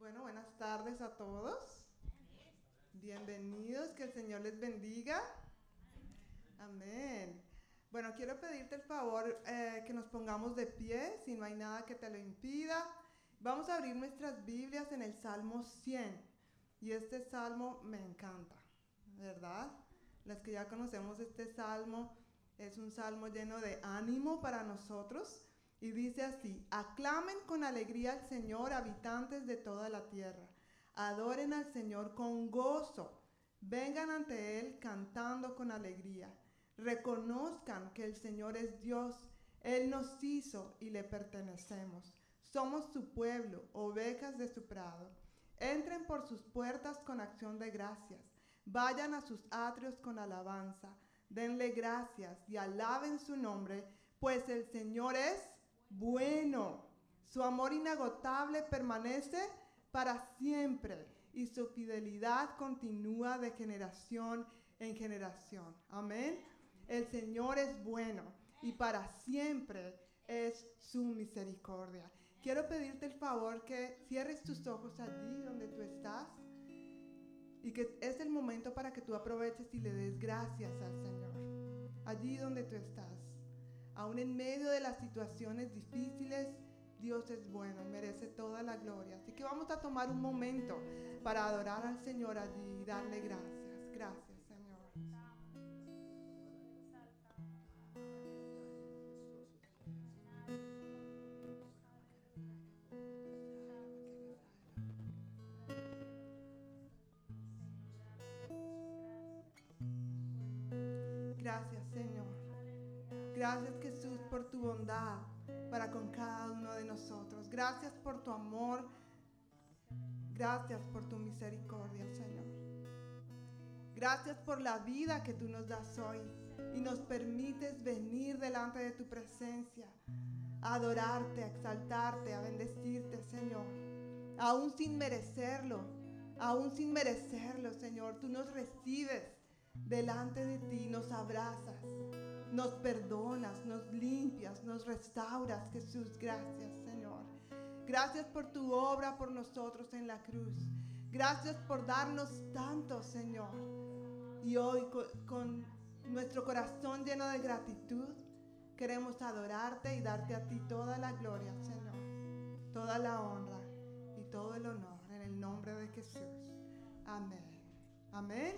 Bueno, buenas tardes a todos. Bienvenidos, que el Señor les bendiga. Amén. Bueno, quiero pedirte el favor eh, que nos pongamos de pie, si no hay nada que te lo impida. Vamos a abrir nuestras Biblias en el Salmo 100. Y este salmo me encanta, ¿verdad? Las que ya conocemos este salmo, es un salmo lleno de ánimo para nosotros. Y dice así, aclamen con alegría al Señor, habitantes de toda la tierra. Adoren al Señor con gozo. Vengan ante Él cantando con alegría. Reconozcan que el Señor es Dios. Él nos hizo y le pertenecemos. Somos su pueblo, ovejas de su prado. Entren por sus puertas con acción de gracias. Vayan a sus atrios con alabanza. Denle gracias y alaben su nombre, pues el Señor es bueno. Su amor inagotable permanece para siempre y su fidelidad continúa de generación en generación. Amén. El Señor es bueno y para siempre es su misericordia. Quiero pedirte el favor que cierres tus ojos allí donde tú estás y que es el momento para que tú aproveches y le des gracias al Señor. Allí donde tú estás. Aún en medio de las situaciones difíciles, Dios es bueno y merece toda la gloria. Así que vamos a tomar un momento para adorar al Señor y darle gracias. Gracias. Gracias, Señor. Gracias, por tu bondad para con cada uno de nosotros. Gracias por tu amor. Gracias por tu misericordia, Señor. Gracias por la vida que tú nos das hoy y nos permites venir delante de tu presencia, a adorarte, a exaltarte, a bendecirte, Señor. Aún sin merecerlo, aún sin merecerlo, Señor, tú nos recibes delante de ti, nos abrazas, nos perdonas, nos limpias, nos restauras. Jesús, gracias Señor. Gracias por tu obra por nosotros en la cruz. Gracias por darnos tanto, Señor. Y hoy con, nuestro corazón lleno de gratitud, queremos adorarte y darte a ti toda la gloria, Señor. Toda la honra y todo el honor en el nombre de Jesús. Amén. Amén.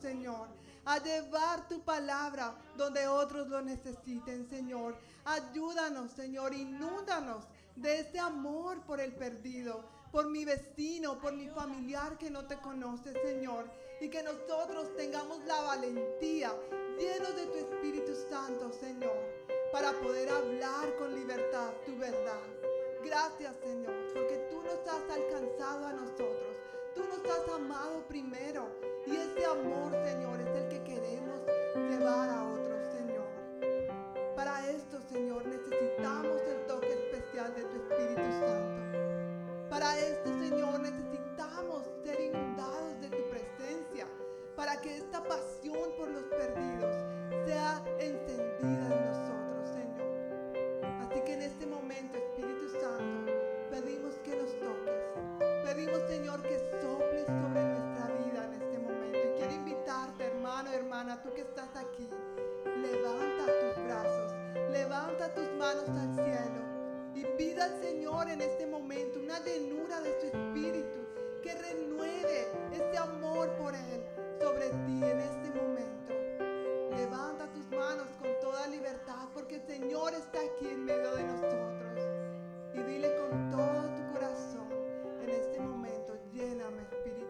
Señor. A llevar tu palabra donde otros lo necesiten, Señor. Ayúdanos, Señor. Inúndanos de ese amor por el perdido, por mi vecino, por mi familiar que no te conoce, Señor. Y que nosotros tengamos la valentía, llenos de tu Espíritu Santo, Señor, para poder hablar con libertad tu verdad. Gracias, Señor, porque tú nos has alcanzado a nosotros. Tú nos has amado primero. Y ese amor, Señor, es el que queremos llevar a otros, Señor. Para esto, Señor, necesitamos el toque especial de tu Espíritu Santo. Para esto, Señor, necesitamos ser inundados de tu presencia. Para que esta pasión por los perdidos sea encendida en nosotros, Señor. Así que en este momento, Espíritu Santo, Pedimos, Señor, que soples sobre nuestra vida en este momento. Y quiero invitarte, hermano, hermana, tú que estás aquí, levanta tus brazos, levanta tus manos al cielo y pida al Señor en este momento una llenura de su espíritu que renueve ese amor por Él sobre ti en este momento. Levanta tus manos con toda libertad porque el Señor está aquí en medio de nosotros. Y dile con todo tu en este momento, lléname Espíritu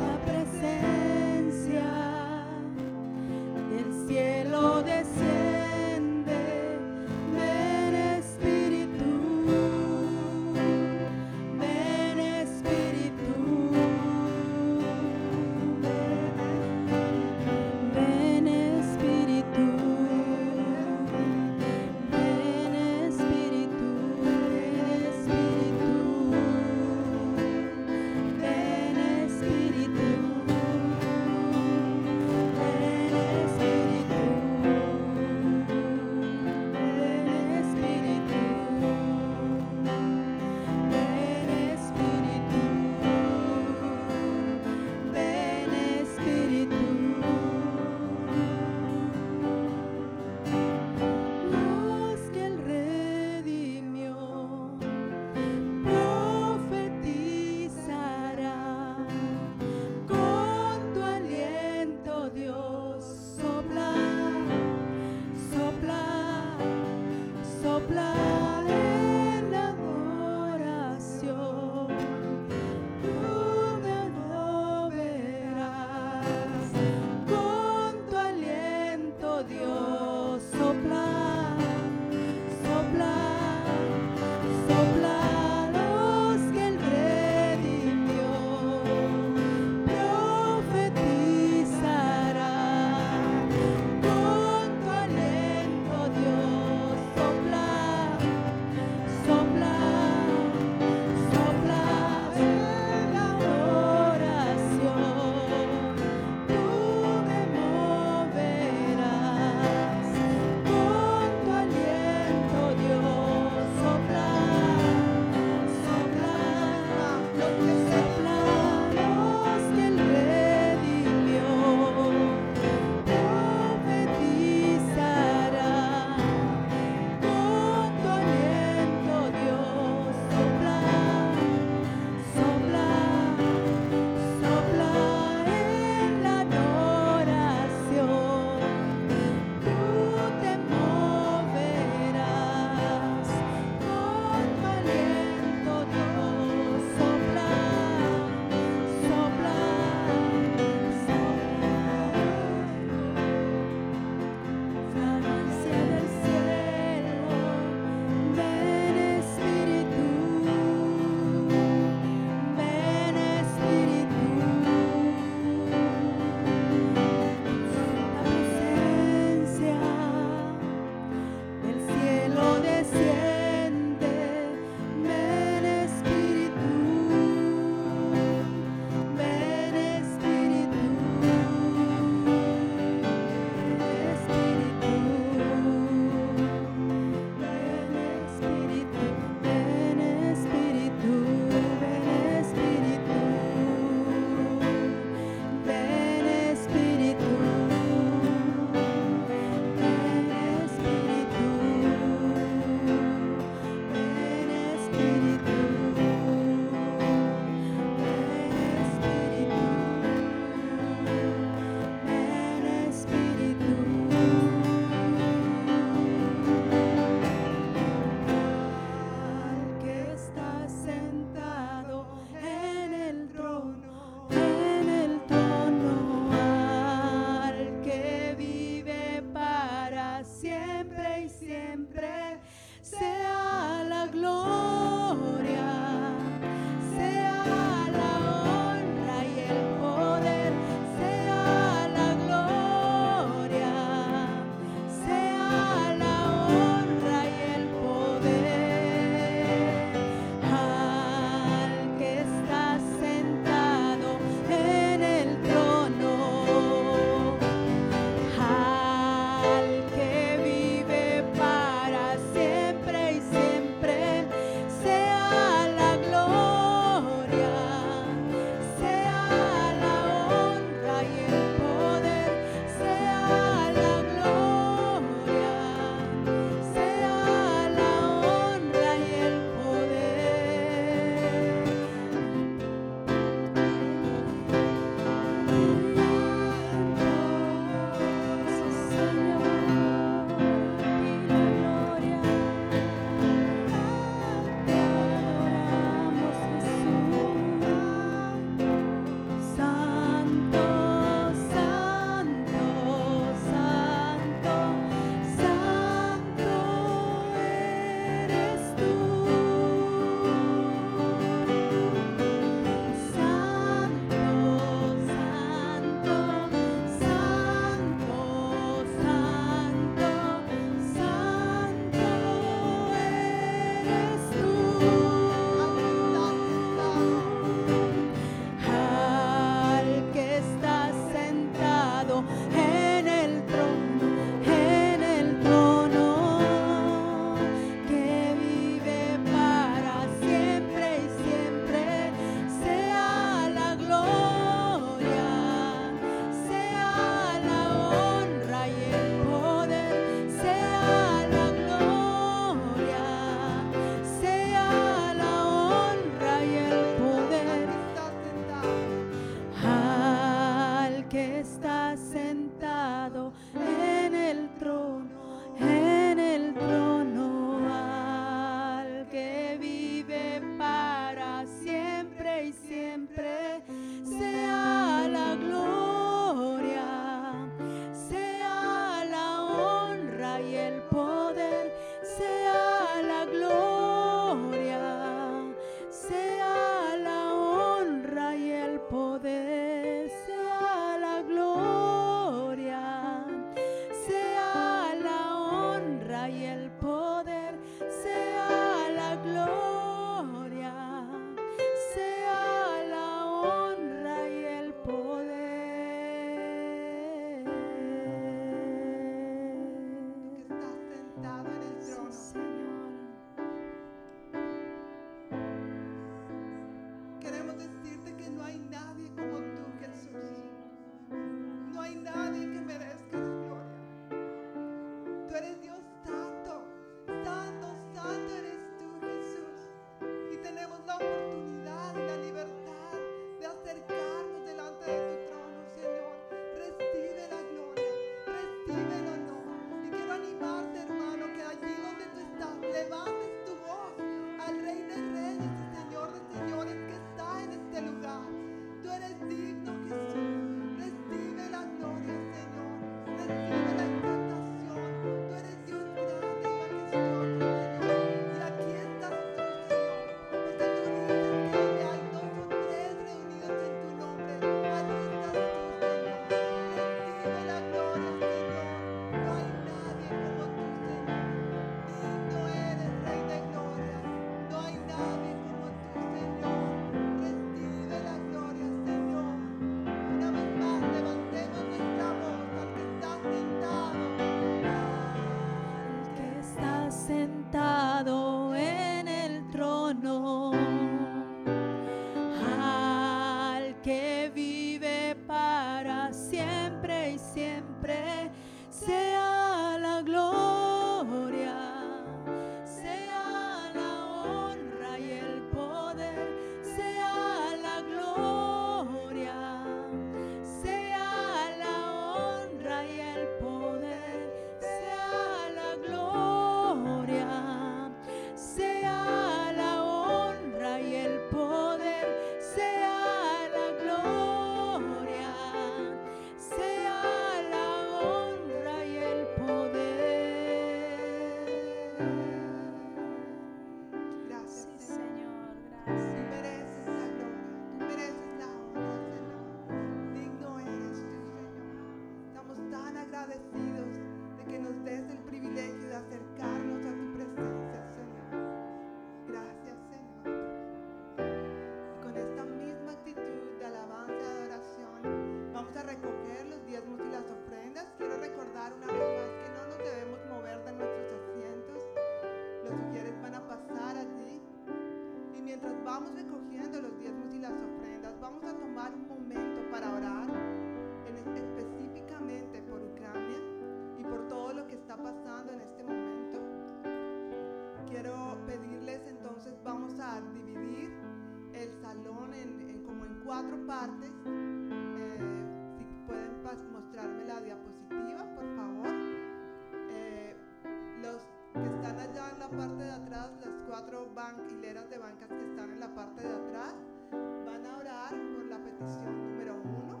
cuatro hileras de bancas que están en la parte de atrás, van a orar por la petición número uno.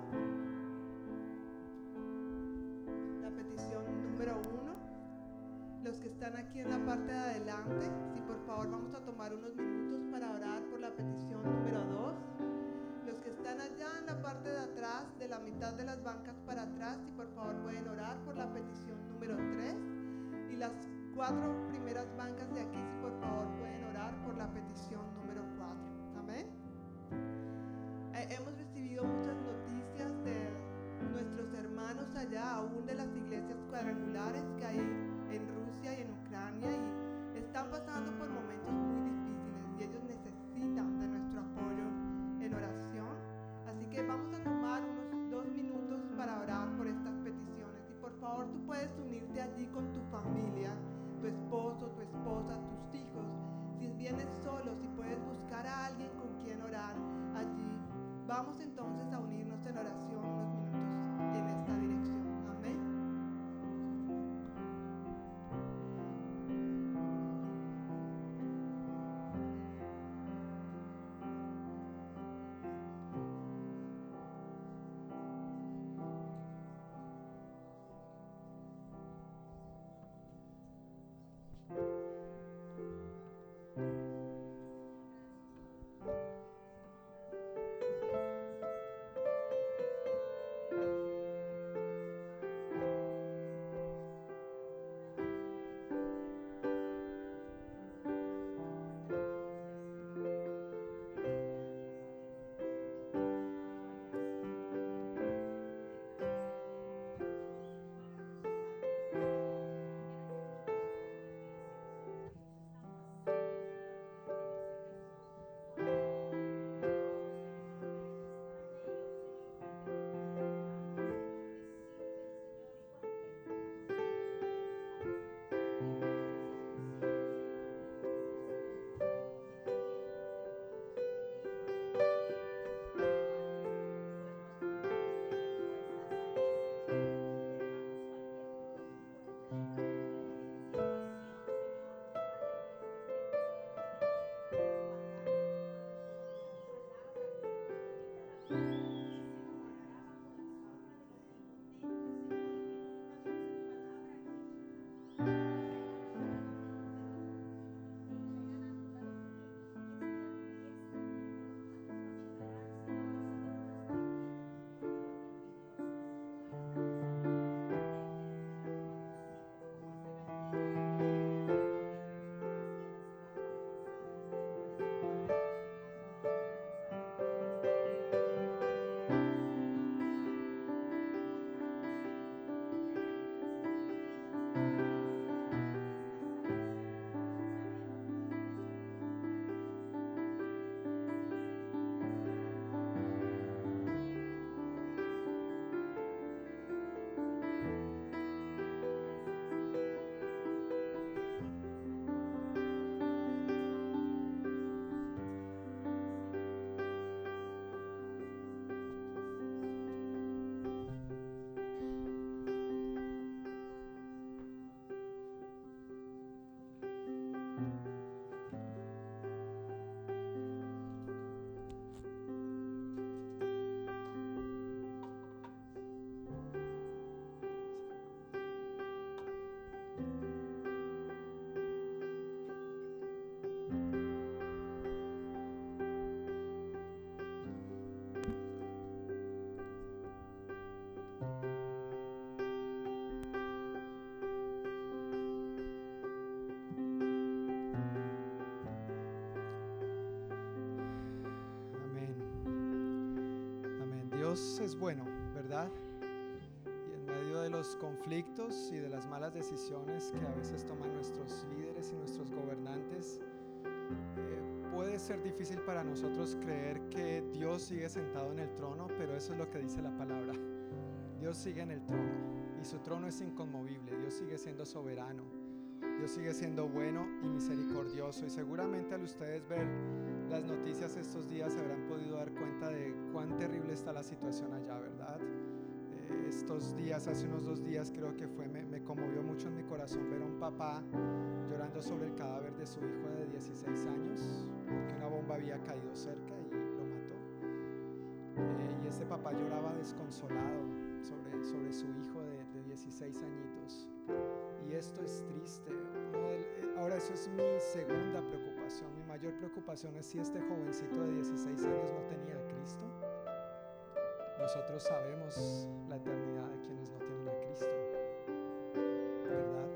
La petición número uno. Los que están aquí en la parte de adelante, si por favor vamos a tomar unos minutos para orar por la petición número dos. Los que están allá en la parte de atrás, de la mitad de las bancas para atrás, si por favor pueden orar por la petición número 3. Y las cuatro primeras bancas de aquí, si por favor pueden orar por la petición número 4. Amén. Eh, hemos recibido muchas noticias de nuestros hermanos allá, aún de las iglesias cuadrangulares que hay en Rusia y en Ucrania, y están pasando por momentos muy difíciles y ellos necesitan de nuestro apoyo en oración. Así que vamos a tomar unos dos minutos para orar por estas peticiones. Y por favor tú puedes unirte allí con tu familia, tu esposo, tu esposa, tus hijos. Si vienes solo, si puedes buscar a alguien con quien orar allí. Vamos entonces a unirnos en oración unos minutos en esta dirección. Es bueno, ¿verdad? Y en medio de los conflictos y de las malas decisiones que a veces toman nuestros líderes y nuestros gobernantes, eh, puede puede ser difícil para nosotros creer que Dios sigue sentado en el trono, pero eso es lo que dice la palabra. Dios sigue en el trono y su trono es inconmovible. Dios sigue siendo soberano. Dios sigue siendo bueno y misericordioso. Y seguramente al ustedes ver las noticias estos días se habrán podido dar cuenta de cuán terrible está la situación allá, ¿verdad? Eh, estos días, hace unos dos días creo que fue, me, me conmovió mucho en mi corazón ver a un papá llorando sobre el cadáver de su hijo de 16 años, porque una bomba había caído cerca y lo mató. Eh, y este papá lloraba desconsolado sobre, sobre su hijo de, de 16 añitos. Y esto es triste. Eh, ahora eso es mi segunda preocupación. Mi mayor preocupación es si este jovencito de 16 años no tenía a Cristo. Nosotros sabemos la eternidad de quienes no tienen a Cristo. ¿Verdad?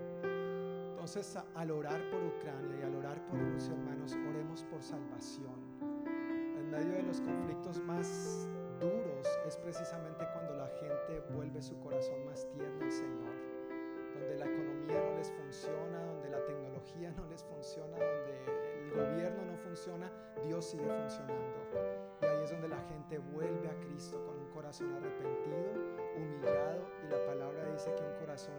Entonces al orar por Ucrania y al orar por Rusia, hermanos, oremos por salvación. En medio de los conflictos más duros es precisamente cuando la gente vuelve su corazón más tierno al Señor donde la economía no les funciona, tecnología no les funciona, donde el gobierno no funciona, Dios sigue funcionando. Y ahí es donde la gente vuelve a Cristo con un corazón arrepentido, humillado, y la palabra dice que un corazón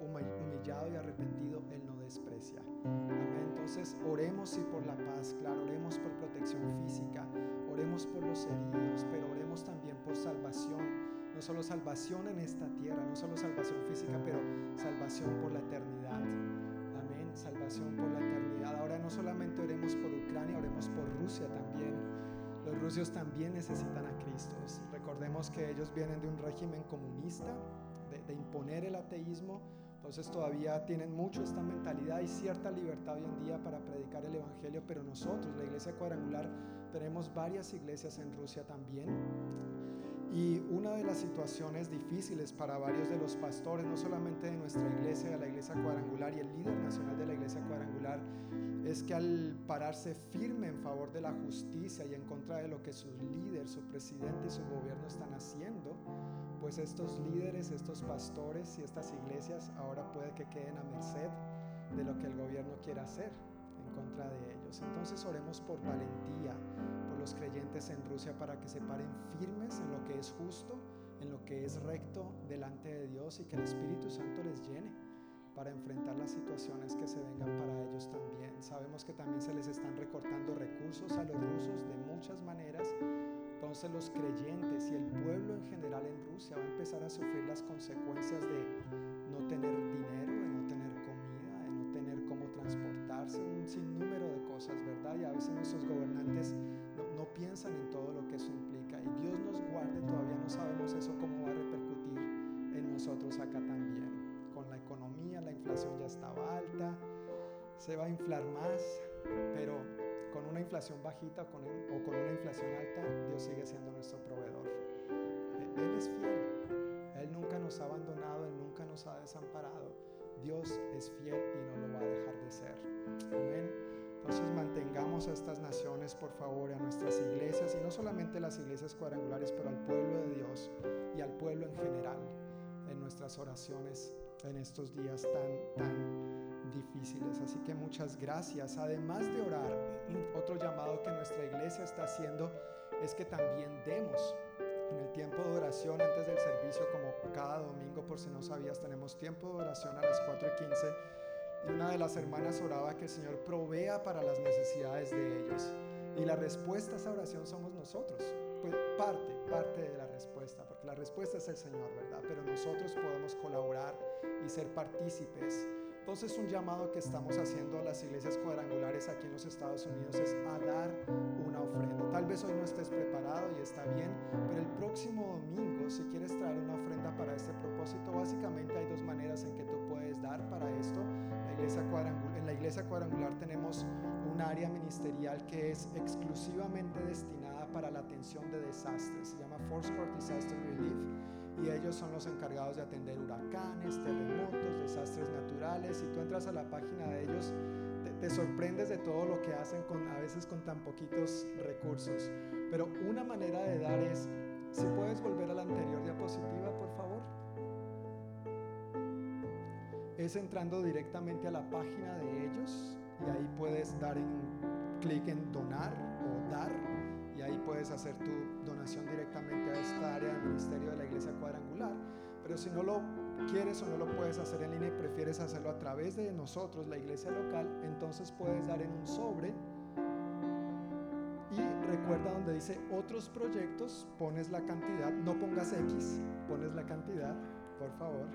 humillado y arrepentido Él no desprecia. Amén. Entonces oremos y por la paz, claro, oremos por protección física, oremos por los heridos, pero oremos también por salvación no solo salvación en esta tierra, no solo salvación física, pero salvación por la eternidad. Salvación por la eternidad. Ahora no solamente oremos por Ucrania, oremos por Rusia también. Los rusos también necesitan a Cristo. Recordemos que ellos vienen de un régimen comunista, de, de imponer el ateísmo. Entonces todavía tienen mucho esta mentalidad y cierta libertad hoy en día para predicar el Evangelio, pero nosotros, la iglesia cuadrangular, tenemos varias iglesias en Rusia también y una de las situaciones difíciles para varios de los pastores, no solamente de nuestra iglesia, de la iglesia cuadrangular y el líder nacional de la iglesia cuadrangular, es que al pararse firme en favor de la justicia y en contra de lo que su líder, su presidente y su gobierno están haciendo, pues estos líderes, estos pastores y estas iglesias ahora puede que queden a merced de lo que el gobierno quiera hacer en contra de ellos. Entonces oremos por valentía, los creyentes en Rusia para que se paren firmes en lo que es justo, en lo que es recto delante de Dios y que el Espíritu Santo les llene para enfrentar las situaciones que se vengan para ellos también. Sabemos que también se les están recortando recursos a los rusos de muchas maneras. Entonces los creyentes y el pueblo en general en Rusia va a empezar a sufrir las consecuencias de no tener dinero, de no tener comida, de no tener cómo transportarse, un sinnúmero de cosas, ¿verdad? Y a veces nuestros gobernantes economía, la inflación ya estaba alta, se va a inflar más, pero con una inflación bajita o con, o con una inflación alta, Dios sigue siendo nuestro proveedor. E, Él es fiel, Él nunca nos ha abandonado, Él nunca nos ha desamparado. Dios es fiel y no lo va a dejar de ser. Amén. Entonces mantengamos a estas naciones, por favor, a nuestras iglesias, y no solamente las iglesias cuadrangulares, pero al pueblo de Dios y al pueblo en general en nuestras oraciones en estos días tan, tan difíciles. Así que muchas gracias. Además de orar, otro llamado que nuestra iglesia está haciendo es que también demos en el tiempo de oración antes del servicio, como cada domingo, por si no sabías, tenemos tiempo de oración a las 4 y 15 y una de las hermanas oraba que el Señor provea para las necesidades de ellos. Y la respuesta a esa oración somos nosotros. Pues parte, parte de la respuesta, porque la respuesta es el Señor, ¿verdad? Pero nosotros podemos colaborar y ser partícipes. Entonces un llamado que estamos haciendo a las iglesias cuadrangulares aquí en los Estados Unidos es a dar una ofrenda. Tal vez hoy no estés preparado y está bien, pero el próximo domingo, si quieres traer una ofrenda para este propósito, básicamente hay dos maneras en que tú puedes dar para esto en la iglesia cuadrangular tenemos un área ministerial que es exclusivamente destinada para la atención de desastres. Se llama Foursquare Disaster Relief y ellos son los encargados de atender huracanes, terremotos, desastres naturales. Y tú entras a la página de ellos, te, te sorprendes de todo lo que hacen con, a veces con tan poquitos recursos. Pero una manera de dar es, si puedes volver a la anterior diapositiva, por favor. es entrando directamente a la página de ellos y ahí puedes dar en clic en donar o dar y ahí puedes hacer tu donación directamente a esta área del ministerio de la iglesia cuadrangular. Pero si no lo quieres o no lo puedes hacer en línea y prefieres hacerlo a través de nosotros, la iglesia local, entonces puedes dar en un sobre y recuerda donde dice otros proyectos, pones la cantidad, no pongas X, pones la cantidad, por favor,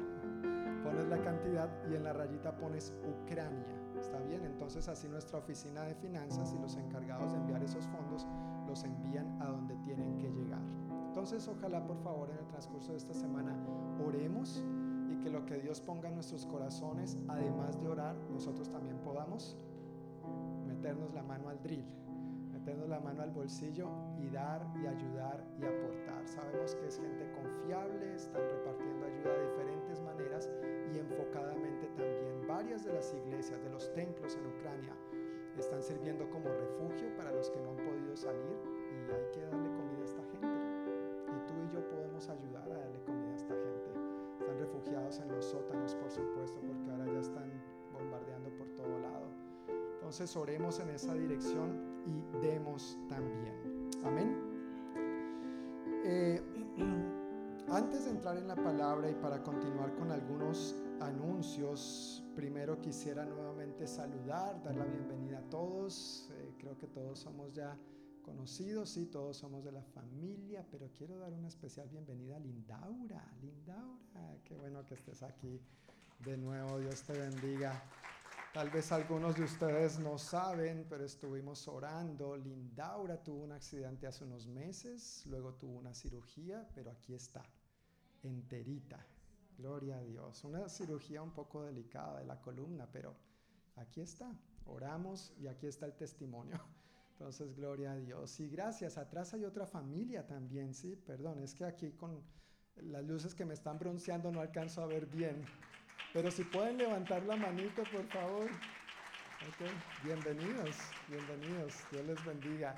pones la cantidad y en la rayita pones Ucrania. ¿Está bien? Entonces así nuestra oficina de finanzas y los encargados de enviar esos fondos los envían a donde tienen que llegar. Entonces ojalá por favor en el transcurso de esta semana oremos y que lo que Dios ponga en nuestros corazones, además de orar, nosotros también podamos meternos la mano al drill, meternos la mano al bolsillo y dar y ayudar y aportar. Sabemos que es gente confiable, están repartiendo ayuda de diferentes maneras y enfocadamente también. Varias de las iglesias, de los templos en Ucrania, están sirviendo como refugio para los que no han podido salir y hay que darle comida a esta gente. Y tú y yo podemos ayudar a darle comida a esta gente. Están refugiados en los sótanos, por supuesto, porque ahora ya están bombardeando por todo lado. Entonces oremos en esa dirección y demos también. Amén. Eh, antes de entrar en la palabra y para continuar con algunos anuncios, primero quisiera nuevamente saludar, dar la bienvenida a todos. Eh, creo que todos somos ya conocidos, y todos somos de la familia, pero quiero dar una especial bienvenida a Lindaura. Lindaura, qué bueno que estés aquí de nuevo, Dios te bendiga. Tal vez algunos de ustedes no saben, pero estuvimos orando. Lindaura tuvo un accidente hace unos meses, luego tuvo una cirugía, pero aquí está, enterita. Gloria a Dios. Una cirugía un poco delicada de la columna, pero aquí está. Oramos y aquí está el testimonio. Entonces, gloria a Dios. Y gracias. Atrás hay otra familia también, ¿sí? Perdón, es que aquí con las luces que me están bronceando no alcanzo a ver bien. Pero si pueden levantar la manito, por favor. Bienvenidos, bienvenidos. Dios les bendiga.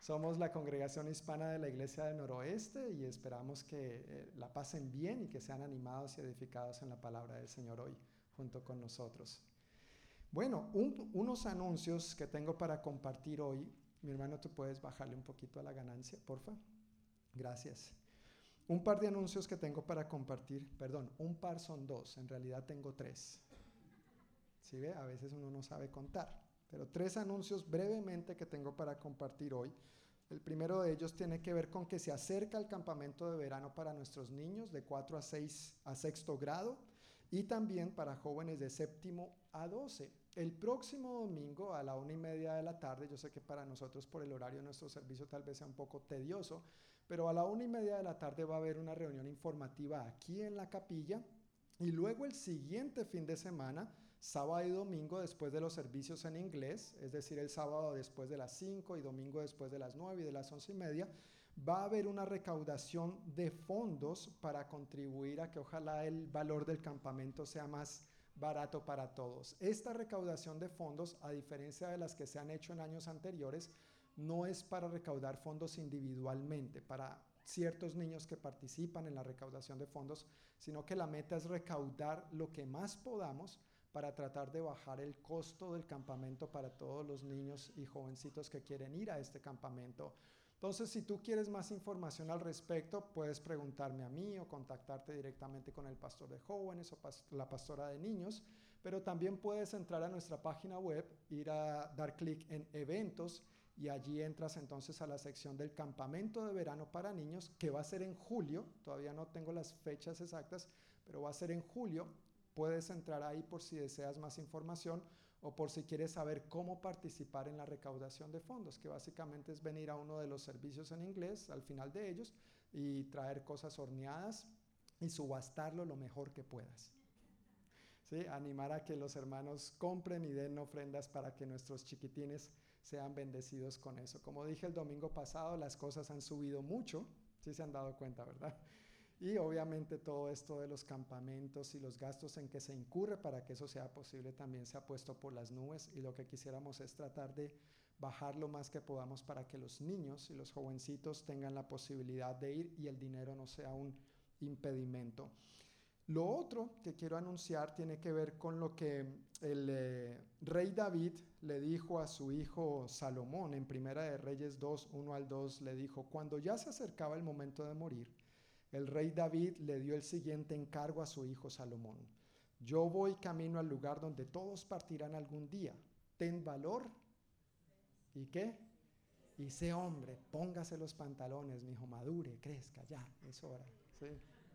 Somos la congregación hispana de la Iglesia del Noroeste y esperamos que eh, la pasen bien y que sean animados y edificados en la palabra del Señor hoy junto con nosotros. Bueno, unos anuncios que tengo para compartir hoy. Mi hermano, ¿tú puedes bajarle un poquito a la ganancia, porfa? Gracias. Un par de anuncios que tengo para compartir. Perdón, un par son dos. En realidad tengo tres. ¿Sí ve? A veces uno no sabe contar. Pero tres anuncios brevemente que tengo para compartir hoy. El primero de ellos tiene que ver con que se acerca el campamento de verano para nuestros niños de 4 a 6 a sexto grado y también para jóvenes de séptimo a 12. El próximo domingo a la una y media de la tarde, yo sé que para nosotros por el horario de nuestro servicio tal vez sea un poco tedioso, pero a la una y media de la tarde va a haber una reunión informativa aquí en la capilla y luego el siguiente fin de semana sábado y domingo después de los servicios en inglés, es decir, el sábado después de las 5 y domingo después de las 9 y de las 11 y media, va a haber una recaudación de fondos para contribuir a que ojalá el valor del campamento sea más barato para todos. Esta recaudación de fondos, a diferencia de las que se han hecho en años anteriores, no es para recaudar fondos individualmente, para ciertos niños que participan en la recaudación de fondos, sino que la meta es recaudar lo que más podamos para tratar de bajar el costo del campamento para todos los niños y jovencitos que quieren ir a este campamento. Entonces, si tú quieres más información al respecto, puedes preguntarme a mí o contactarte directamente con el pastor de jóvenes o la pastora de niños, pero también puedes entrar a nuestra página web, ir a dar clic en eventos y allí entras entonces a la sección del campamento de verano para niños, que va a ser en julio, todavía no tengo las fechas exactas, pero va a ser en julio. Puedes entrar ahí por si deseas más información o por si quieres saber cómo participar en la recaudación de fondos, que básicamente es venir a uno de los servicios en inglés al final de ellos y traer cosas horneadas y subastarlo lo mejor que puedas. ¿Sí? Animar a que los hermanos compren y den ofrendas para que nuestros chiquitines sean bendecidos con eso. Como dije el domingo pasado, las cosas han subido mucho, si se han dado cuenta, ¿verdad? Y obviamente todo esto de los campamentos y los gastos en que se incurre para que eso sea posible también se ha puesto por las nubes y lo que quisiéramos es tratar de bajar lo más que podamos para que los niños y los jovencitos tengan la posibilidad de ir y el dinero no sea un impedimento. Lo otro que quiero anunciar tiene que ver con lo que el eh, rey David le dijo a su hijo Salomón en Primera de Reyes 2, 1 al 2, le dijo, cuando ya se acercaba el momento de morir, el rey David le dio el siguiente encargo a su hijo Salomón. Yo voy camino al lugar donde todos partirán algún día. Ten valor y qué? Y sé hombre, póngase los pantalones, mi hijo, madure, crezca, ya, es hora.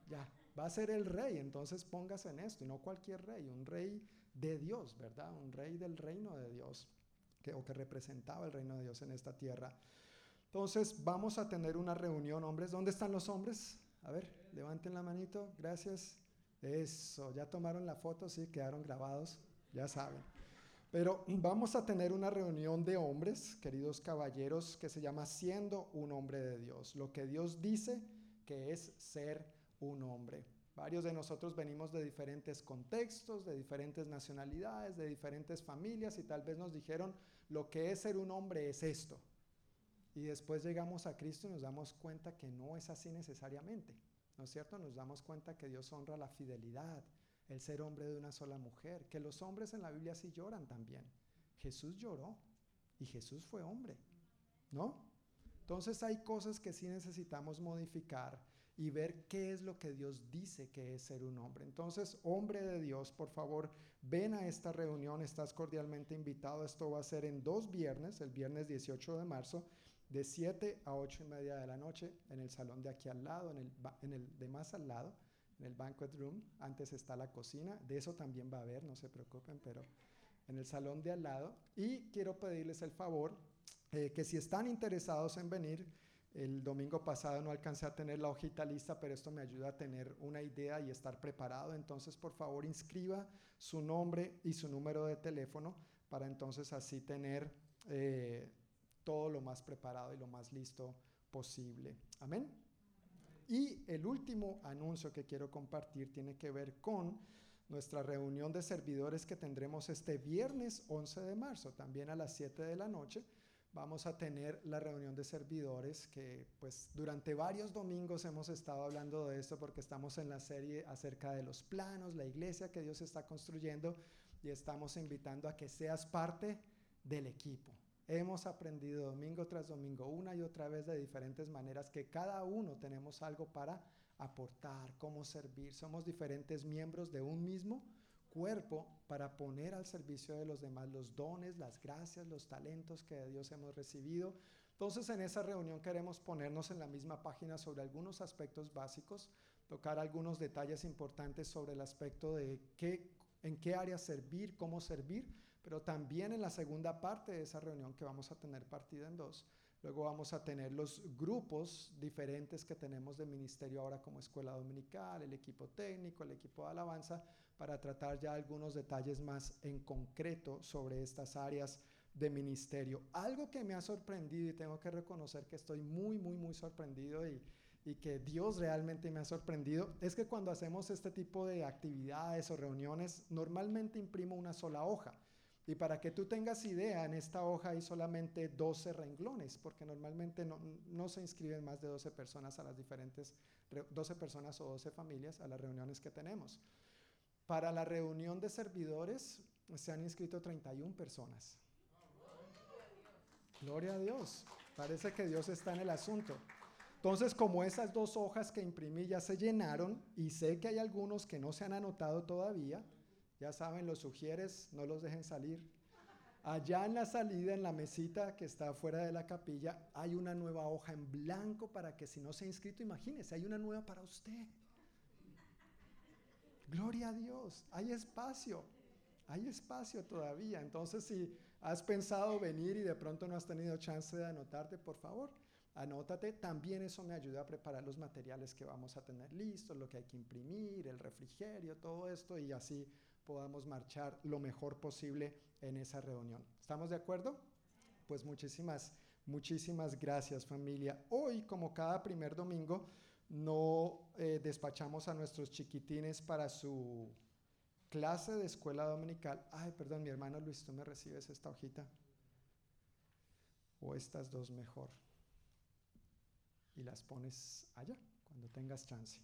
Ya, va a ser el rey, entonces póngase en esto, y no cualquier rey, un rey de Dios, ¿verdad? Un rey del reino de Dios, que, o que representaba el reino de Dios en esta tierra. Entonces vamos a tener una reunión, hombres. ¿Dónde están los hombres? A ver, levanten la manito, gracias. Eso, ya tomaron la foto, sí, quedaron grabados, ya saben. Pero vamos a tener una reunión de hombres, queridos caballeros, que se llama Siendo un hombre de Dios. Lo que Dios dice que es ser un hombre. Varios de nosotros venimos de diferentes contextos, de diferentes nacionalidades, de diferentes familias y tal vez nos dijeron lo que es ser un hombre es esto. Y después llegamos a Cristo y nos damos cuenta que no es así necesariamente. ¿No es cierto? Nos damos cuenta que Dios honra la fidelidad, el ser hombre de una sola mujer, que los hombres en la Biblia sí lloran también. Jesús lloró y Jesús fue hombre, ¿no? Entonces hay cosas que sí necesitamos modificar y ver qué es lo que Dios dice que es ser un hombre. Entonces, hombre de Dios, por favor, ven a esta reunión, estás cordialmente invitado. Esto va a ser en dos viernes, el viernes 18 de marzo de 7 a 8 y media de la noche en el salón de aquí al lado, en el, en el de más al lado, en el banquet room. Antes está la cocina, de eso también va a haber, no se preocupen, pero en el salón de al lado. Y quiero pedirles el favor eh, que si están interesados en venir, el domingo pasado no alcancé a tener la hojita lista, pero esto me ayuda a tener una idea y estar preparado. Entonces, por favor, inscriba su nombre y su número de teléfono para entonces así tener eh, todo lo más preparado y lo más listo posible. Amén. Y el último anuncio que quiero compartir tiene que ver con nuestra reunión de servidores que tendremos este viernes 11 de marzo, también a las 7 de la noche. Vamos a tener la reunión de servidores que pues durante varios domingos hemos estado hablando de esto porque estamos en la serie acerca de los planos, la iglesia que Dios está construyendo y estamos invitando a que seas parte del equipo. Hemos aprendido domingo tras domingo, una y otra vez de diferentes maneras, que cada uno tenemos algo para aportar, cómo servir. Somos diferentes miembros de un mismo cuerpo para poner al servicio de los demás los dones, las gracias, los talentos que de Dios hemos recibido. Entonces en esa reunión queremos ponernos en la misma página sobre algunos aspectos básicos, tocar algunos detalles importantes sobre el aspecto de qué, en qué área servir, cómo servir pero también en la segunda parte de esa reunión que vamos a tener partida en dos, luego vamos a tener los grupos diferentes que tenemos de ministerio ahora como escuela dominical, el equipo técnico, el equipo de alabanza, para tratar ya algunos detalles más en concreto sobre estas áreas de ministerio. Algo que me ha sorprendido y tengo que reconocer que estoy muy, muy, muy sorprendido y, y que Dios realmente me ha sorprendido, es que cuando hacemos este tipo de actividades o reuniones, normalmente imprimo una sola hoja. Y para que tú tengas idea, en esta hoja hay solamente 12 renglones, porque normalmente no, se inscriben más de 12 personas a las diferentes, 12 personas o 12 familias a las reuniones que tenemos. Para la reunión de servidores se han inscrito 31 personas. Gloria a Dios. Parece que Dios está en el asunto. Entonces, como esas dos hojas que imprimí ya se llenaron y sé que hay algunos que no se han anotado todavía, ya saben, los sugieres, no los dejen salir. Allá en la salida, en la mesita que está fuera de la capilla, hay una nueva hoja en blanco para que si no se ha inscrito, imagínese, hay una nueva para usted. Gloria a Dios, hay espacio, hay espacio todavía. Entonces, si has pensado venir y de pronto no has tenido chance de anotarte, por favor, anótate. También eso me ayuda a preparar los materiales que vamos a tener listos, lo que hay que imprimir, el refrigerio, todo esto, y así podamos marchar lo mejor posible en esa reunión. ¿Estamos de acuerdo? Pues muchísimas, muchísimas gracias familia. Hoy, como cada primer domingo, no eh, despachamos a nuestros chiquitines para su clase de escuela dominical. Ay, perdón, mi hermano Luis, ¿tú me recibes esta hojita? O estas dos mejor. Y las pones allá, cuando tengas chance.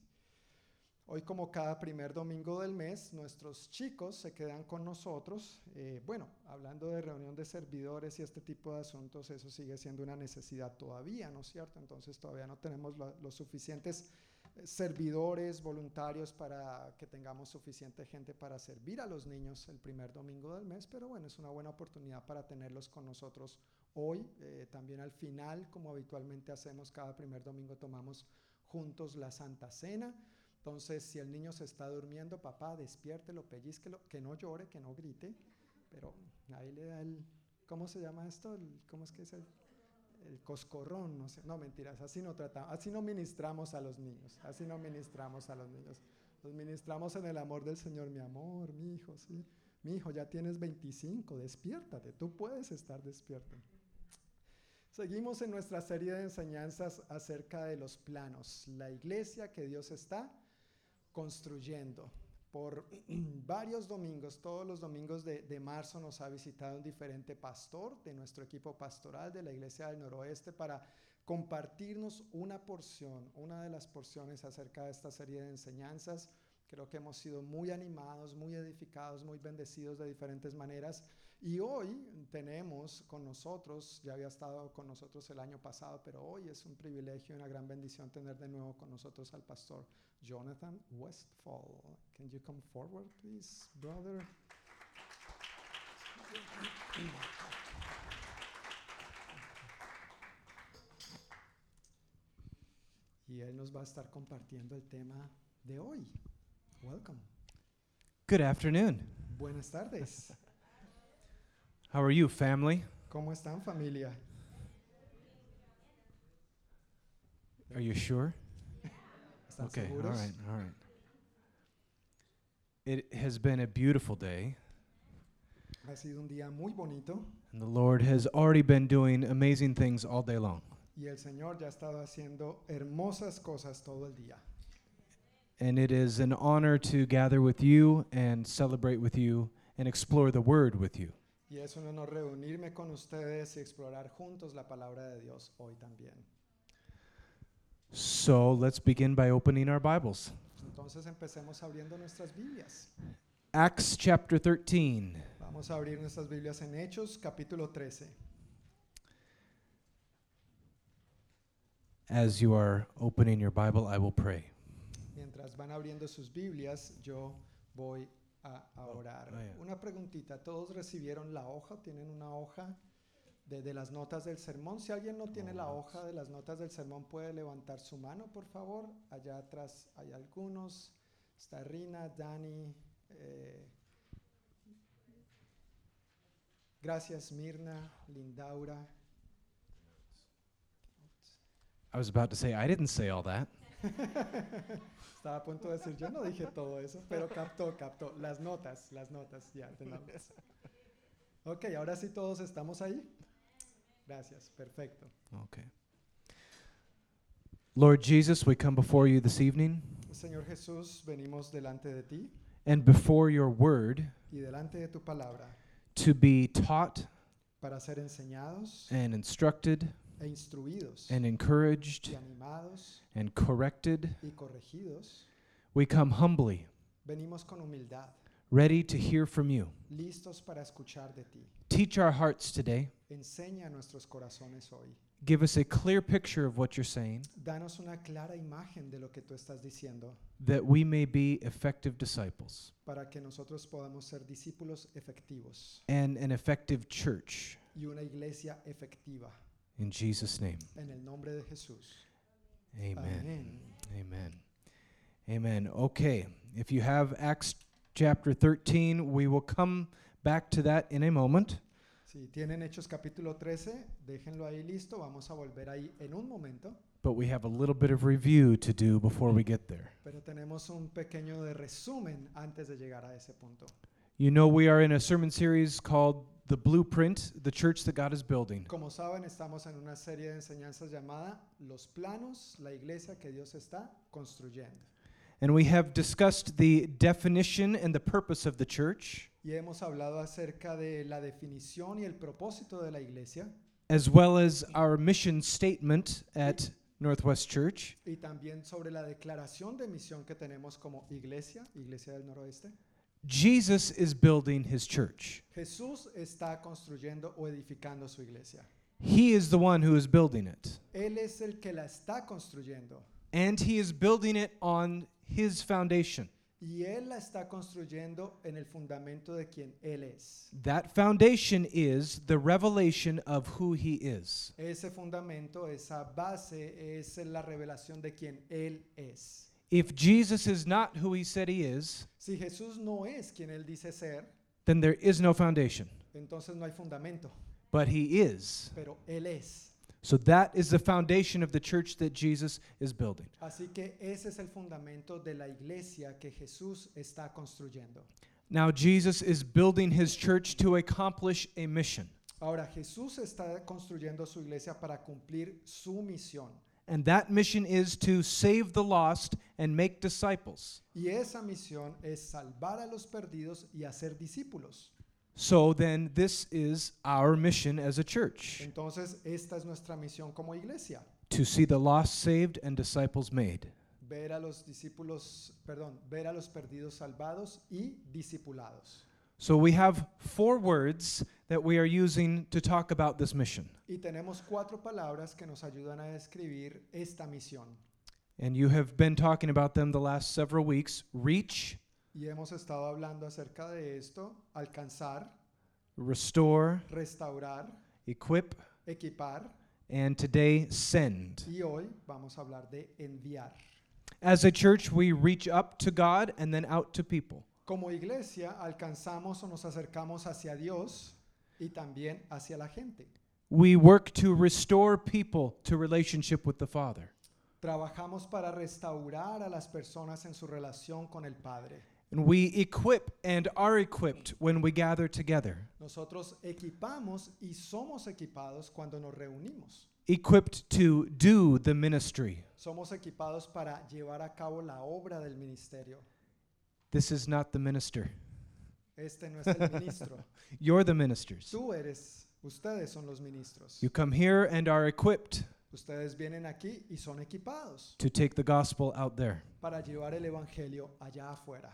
Hoy como cada primer domingo del mes, nuestros chicos se quedan con nosotros. Eh, bueno, hablando de reunión de servidores y este tipo de asuntos, eso sigue siendo una necesidad todavía, ¿no es cierto? Entonces todavía no tenemos los suficientes eh, servidores, voluntarios para que tengamos suficiente gente para servir a los niños el primer domingo del mes, pero bueno, es una buena oportunidad para tenerlos con nosotros hoy. Eh, también al final, como habitualmente hacemos cada primer domingo, tomamos juntos la Santa Cena. Entonces, si el niño se está durmiendo, papá, despiértelo, pellizquelo, que no llore, que no grite, pero ahí le da el, ¿cómo se llama esto? El- ¿Cómo es que es el, el coscorrón? No sé, no mentiras, así no tratamos, así no ministramos a los niños, así no ministramos a los niños. Los ministramos en el amor del Señor, mi amor, mi hijo, sí. Mi hijo, ya tienes 25, despiértate, tú puedes estar despierto. Seguimos en nuestra serie de enseñanzas acerca de los planos, la iglesia que Dios está construyendo. Por varios domingos, todos los domingos de, marzo nos ha visitado un diferente pastor de nuestro equipo pastoral de la iglesia del noroeste para compartirnos una porción, una de las porciones acerca de esta serie de enseñanzas. Creo que hemos sido muy animados, muy edificados, muy bendecidos de diferentes maneras. Y hoy tenemos con nosotros, ya había estado con nosotros el año pasado, pero hoy es un privilegio y una gran bendición tener de nuevo con nosotros al pastor Jonathan Westfall. Can you come forward, please, brother? Y él nos va a estar compartiendo el tema de hoy. Welcome. Good afternoon. Buenas tardes. How are you, family? ¿Cómo están familia? Are you sure? ¿Están Okay, all seguros? right, all right. It has been a beautiful day, Ha sido un día muy bonito and the Lord has already been doing amazing things all day long. y el Señor ya ha estado haciendo hermosas cosas todo el día. And it is an honor to gather with you and celebrate with you and explore the Word with you. Y es un honor reunirme con ustedes y explorar juntos la palabra de Dios hoy también. So let's begin by opening our Bibles. Entonces empecemos abriendo nuestras Biblias. Acts chapter 13. Vamos a abrir nuestras Biblias en Hechos capítulo 13. As you are opening your Bible, I will pray. Mientras van abriendo sus Biblias, yo voy a, a orar. vaya. Una preguntita, ¿todos recibieron la hoja? ¿Tienen una hoja de, de las notas del sermón? Si alguien no tiene la hoja de las notas del sermón, puede levantar su mano, por favor. Allá atrás hay algunos. Está Rina, Dani. eh, gracias, Mirna, Lindaura. I was about to say, I didn't say all that. Estaba a punto de decir, yo no dije todo eso, pero captó, captó. Las notas, las notas, ya tenemos. Ok, ahora sí todos estamos ahí. Gracias, perfecto. Okay. Lord Jesus, we come before you this evening Señor Jesús, venimos delante de ti and before your word y delante de tu palabra to be taught para ser enseñados and instructed e instruidos and y encouraged animados and corrected. y corregidos. We come humbly, Venimos con humildad, ready to hear from you. listos para escuchar de ti. Teach our hearts today. Enseña nuestros corazones hoy. Give us a clear picture of what you're saying Danos una clara imagen de lo que tú estás diciendo that we may be effective disciples para que nosotros podamos ser discípulos efectivos and an effective church. y una iglesia efectiva. In Jesus' name, En el nombre de Jesús. amen. Amen. Amen. Okay, if you have Acts chapter 13, we will come back to that in a moment. Si tienen Hechos capítulo 13, déjenlo ahí listo. Vamos a volver ahí en un momento. But we have a little bit of review to do before we get there. Pero tenemos un pequeño de resumen antes de llegar a ese punto. You know, we are in a sermon series called The Blueprint, the church that God is building. Como saben, estamos en una serie de enseñanzas llamada Los planos, la iglesia que Dios está construyendo. And we have discussed the definition and the purpose of the church, Y hemos hablado acerca de la definición y el propósito de la iglesia, as well as our mission statement at Northwest Church. y también sobre la declaración de misión que tenemos como iglesia, Iglesia del Noroeste. Jesus is building his church. Jesús está construyendo o edificando su iglesia. He is the one who is building it. Él es el que la está construyendo And he is building it on his foundation. y Él la está construyendo en el fundamento de quien Él es. That foundation is the revelation of who he is. Ese fundamento, esa base es la revelación de quien Él es. If Jesus is not who he said he is, Si Jesús no es quien Él dice ser, then there is no foundation. entonces no hay fundamento, But he is. pero Él es. So that is the foundation of the church that Jesus is building. Así que ese es el fundamento de la iglesia que Jesús está construyendo. Now, Jesus is building his church to accomplish a mission. Ahora, Jesús está construyendo su iglesia para cumplir su misión. And that mission is to save the lost and make disciples. Y esa misión es salvar a los perdidos y hacer discípulos. So then, this is our mission as a church Entonces, esta es nuestra misión como iglesia. to see the lost saved and disciples made. Ver a los discípulos, perdón, ver a los perdidos salvados y discipulados. So we have four words that we are using to talk about this mission. Y tenemos cuatro palabras que nos ayudan a describir esta misión. And you have been talking about them the last several weeks reach, Y hemos estado hablando acerca de esto, alcanzar, restore, restaurar, equip, equipar and today send. y hoy vamos a hablar de enviar. As a church, we reach up to God and then out to people. Como iglesia alcanzamos o nos acercamos hacia Dios y también hacia la gente. We work to restore people to relationship with the Father. Trabajamos para restaurar a las personas en su relación con el Padre. And we equip and are equipped when we gather together. Nosotros equipamos y somos equipados cuando nos reunimos. Equipped to do the ministry. Somos equipados para llevar a cabo la obra del ministerio. This is not the minister. Este no es el ministro. You're the ministers. Tú eres, ustedes son los ministros. You come here and are equipped Ustedes vienen aquí y son equipados to take the gospel out there. para llevar el evangelio allá afuera.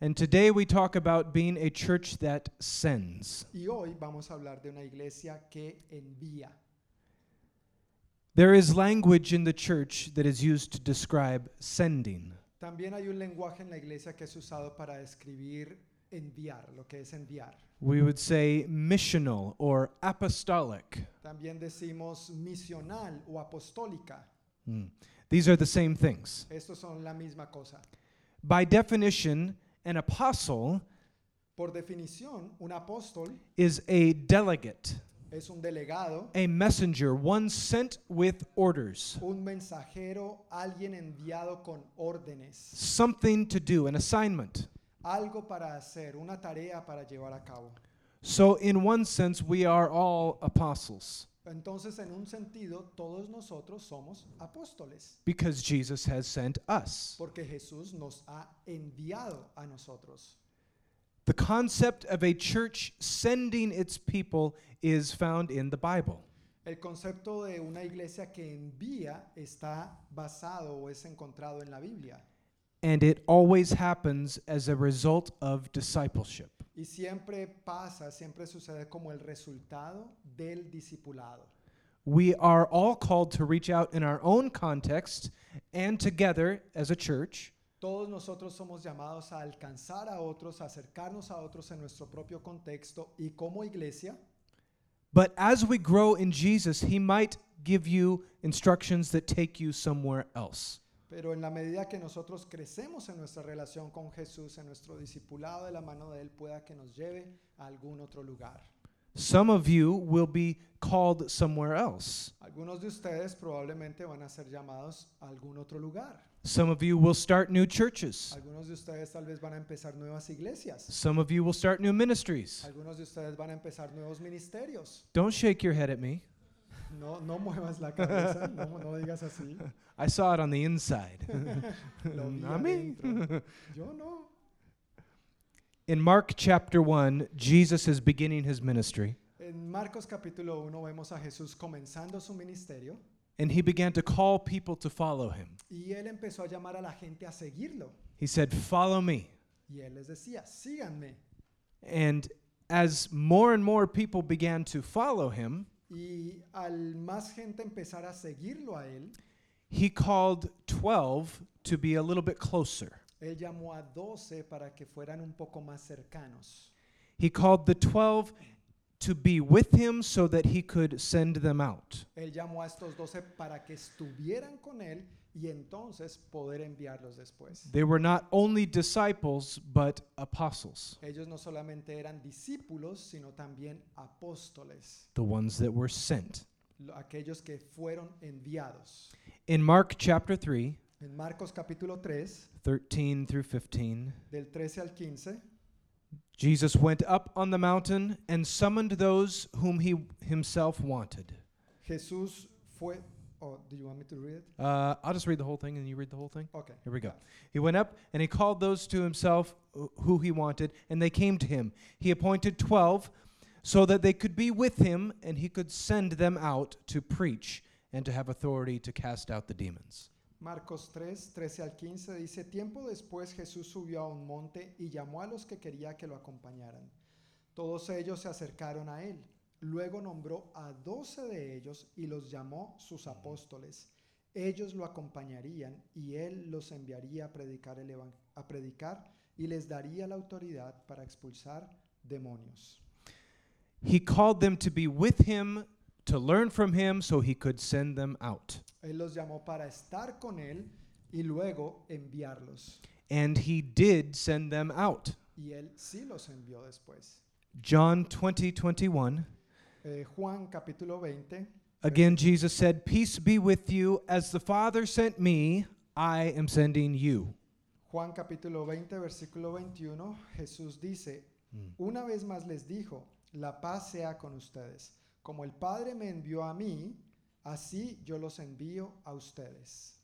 And today we talk about being a church that sends. Y hoy vamos a hablar de una iglesia que envía. There is language in the church that is used to describe sending. También hay un lenguaje en la iglesia que es usado para describir enviar, lo que es enviar. We would say missional or apostolic. También decimos misional o apostólica. Mm. These are the same things. Estos son la misma cosa. By definition, an apostle Por definición, un apóstol is a delegate, es un delegado, a messenger, one sent with orders, un mensajero, alguien enviado con órdenes, something to do, an assignment. Algo para hacer, una tarea para llevar a cabo. So, in one sense, we are all apostles Entonces, en un sentido, todos nosotros somos apóstoles, because Jesus has sent us. porque Jesús nos ha enviado a nosotros. The concept of a church sending its people is found in the Bible. El concepto de una iglesia que envía está basado o es encontrado en la Biblia. And it always happens as a result of discipleship. Y siempre pasa, siempre sucede como el resultado del discipulado. We are all called to reach out in our own context and together as a church Todos nosotros somos llamados a alcanzar a otros, a acercarnos a otros en nuestro propio contexto y como iglesia. But as we grow in Jesus, He might give you instructions that take you somewhere else. Pero en la medida que nosotros crecemos en nuestra relación con Jesús, en nuestro discipulado de la mano de Él, pueda que nos lleve a algún otro lugar. Some of you will be called somewhere else. Algunos de ustedes probablemente van a ser llamados a algún otro lugar. Some of you will start new churches. Algunos de ustedes tal vez van a empezar nuevas iglesias. Some of you will start new ministries. Algunos de ustedes van a empezar nuevos ministerios. Don't shake your head at me. No, no muevas la cabeza, no, no digas así. I saw it on the inside. Lo vi Not me. adentro. Yo no. In Mark chapter 1, Jesus is beginning his ministry. En Marcos capítulo 1 vemos a Jesús comenzando su ministerio and he began to call people to follow him. Y él empezó a llamar a la gente a seguirlo. He said, Follow me. Y él les decía, síganme. And as more and more people began to follow him, Y al más gente empezar a seguirlo a él, he called 12 to be a little bit closer. él llamó a 12 para que fueran un poco más cercanos. He called the 12 to be with him so that he could send them out. Él llamó a estos 12 para que estuvieran con él y entonces poder enviarlos después. They were not only disciples, but apostles, Ellos no solamente eran discípulos, sino también apóstoles, the ones that were sent. aquellos que fueron enviados. In Mark chapter 3, En Marcos capítulo 3, 13 through 15, del 13 al 15, Jesus went up on the mountain and summoned those whom he himself wanted. Jesús fue... Oh, do you want me to read it? Uh, I'll just read the whole thing and you read the whole thing. Okay. Here we go. He went up and he called those to himself who he wanted, and they came to him. He appointed twelve so that they could be with him and he could send them out to preach and to have authority to cast out the demons. Marcos 3, 13 al 15 dice, tiempo después Jesús subió a un monte y llamó a los que quería que lo acompañaran. Todos ellos se acercaron a él. Luego nombró a doce de ellos y los llamó sus apóstoles. Ellos lo acompañarían y él los enviaría a predicar, el a predicar y les daría la autoridad para expulsar demonios. He called them to be with him, to learn from him, so he could send them out. Él los llamó para estar con él y luego enviarlos. And he did send them out. Y él sí los envió después. John 20, 21. Eh, Juan capítulo 20. Again, Jesus said, Peace be with you. As the Father sent me, I am sending you. Juan capítulo 20, versículo 21, Jesús dice, una vez más les dijo, la paz sea con ustedes. Como el Padre me envió a mí, así yo los envío a ustedes.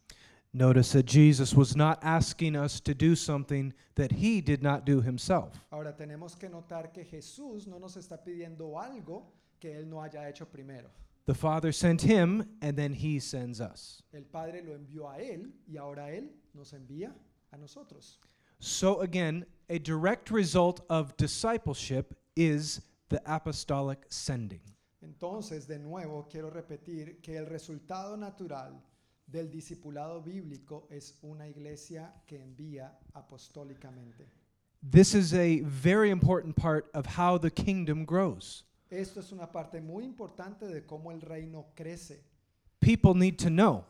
Notice that Jesus was not asking us to do something that he did not do himself. Ahora tenemos que notar que Jesús no nos está pidiendo algo que Él no haya hecho primero. The Father sent him, and then he sends us. El Padre lo envió a Él y ahora Él nos envía a nosotros. So, again, a direct result of discipleship is the apostolic sending. Entonces, de nuevo, quiero repetir que el resultado natural del discipulado bíblico es una iglesia que envía apostólicamente. This is a very important part of how the kingdom grows. Esto es una parte muy importante de cómo el reino crece. People need to know,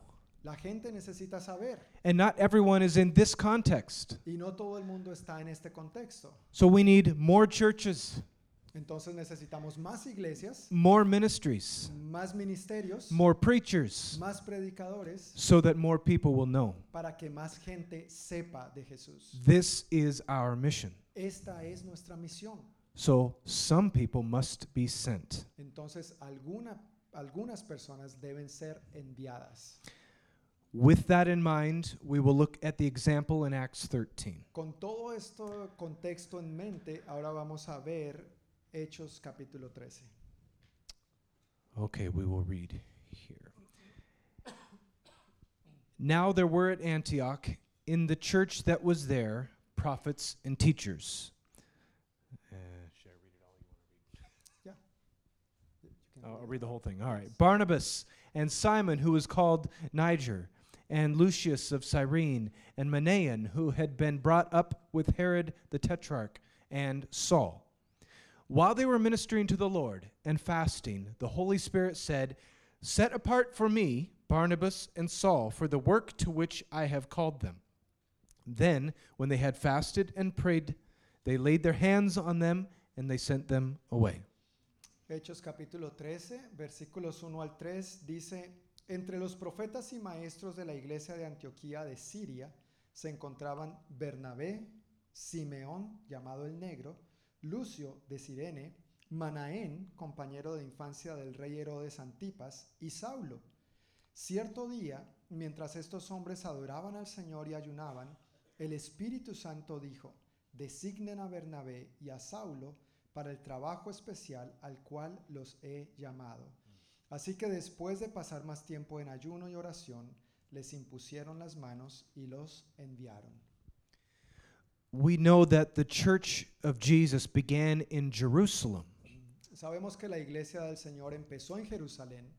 La gente necesita saber and not everyone is in this context. y no todo el mundo está en este contexto. So, we need more churches, Entonces necesitamos más iglesias, more ministries, más ministerios, more preachers, más predicadores so that more people will know. para que más gente sepa de Jesús. This is our mission. Esta es nuestra misión. So some people must be sent. Entonces alguna- algunas personas deben ser enviadas. With that in mind, we will look at the example in Acts 13. Con todo esto contexto en mente, ahora vamos a ver Hechos capítulo 13. Okay, we will read here. Now there were at Antioch in the church that was there prophets and teachers. Uh, should I read it all? You want You can to read? Oh, I'll read the whole thing. All right. Barnabas and Simon, who was called Niger, and Lucius of Cyrene, and Manaen, who had been brought up with Herod the Tetrarch, and Saul. While they were ministering to the Lord and fasting, the Holy Spirit said, Set apart for me Barnabas and Saul for the work to which I have called them. Then, when they had fasted and prayed, they laid their hands on them and they sent them away. Hechos capítulo 13, versículos 1 al 3 dice, entre los profetas y maestros de la iglesia de Antioquía de Siria se encontraban Bernabé, Simeón, llamado el Negro, Lucio de Sirene, Manaén, compañero de infancia del rey Herodes Antipas, y Saulo. Cierto día, mientras estos hombres adoraban al Señor y ayunaban, el Espíritu Santo dijo, designen a Bernabé y a Saulo para el trabajo especial al cual los he llamado. Así que después de pasar más tiempo en ayuno y oración, les impusieron las manos y los enviaron. We know that the church of Jesus began in Jerusalem, Sabemos que la iglesia del Señor empezó en Jerusalén,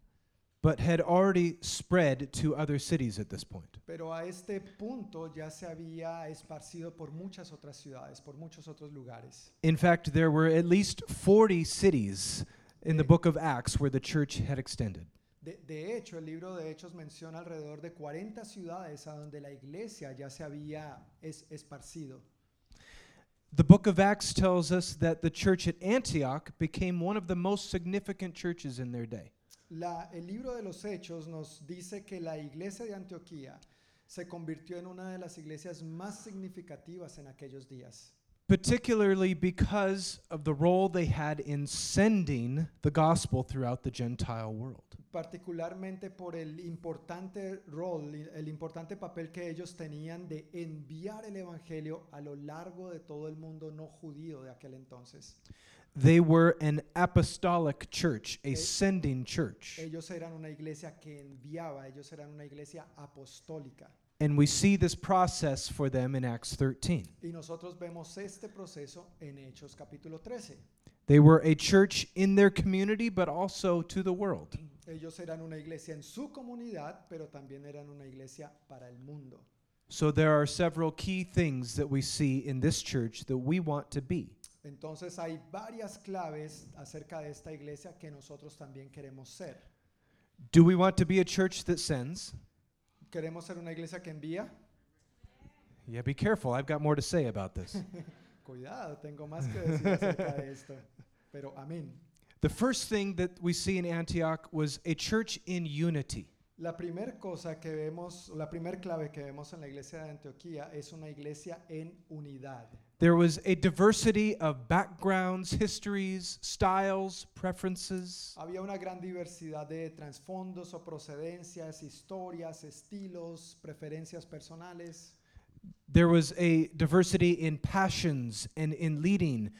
but had already spread to other cities at this point. pero a este punto ya se había esparcido por muchas otras ciudades, por muchos otros lugares. In fact, there were at least 40 cities in the eh. book of Acts where the church had extended. De, de hecho, el libro de Hechos menciona alrededor de 40 ciudades a donde la iglesia ya se había es- esparcido. The book of Acts tells us that the church at Antioch became one of the most significant churches in their day. La- el libro de los Hechos nos dice que la iglesia de Antioquía se convirtió en una de las iglesias más significativas en aquellos días, particularly because of the role they had in sending the gospel throughout the Gentile world. particularmente por el importante rol, el importante papel que ellos tenían de enviar el evangelio a lo largo de todo el mundo no judío de aquel entonces. They were an apostolic church, a sending church. Ellos eran una iglesia que enviaba, ellos eran una iglesia apostólica. And we see this process for them in Acts 13. Y nosotros vemos este proceso en Hechos capítulo 13. They were a church in their community, but also to the world. Ellos eran una iglesia en su comunidad, pero también eran una iglesia para el mundo. So there are several key things that we see in this church that we want to be. Entonces hay varias claves acerca de esta iglesia que nosotros también queremos ser. Do we want to be a church that sends? ¿Queremos ser una iglesia que envía? Yeah, be careful. I've got more to say about this. Cuidado, tengo más que decir acerca de esto. Pero amén. The first thing that we see in Antioch was a church in unity. La primera cosa que vemos, la primera clave que vemos en la iglesia de Antioquía es una iglesia en unidad. There was a diversity of backgrounds, histories, styles, preferences. Había una gran diversidad de trasfondos o procedencias, historias, estilos, preferencias personales. There was a diversity in passions and in leading,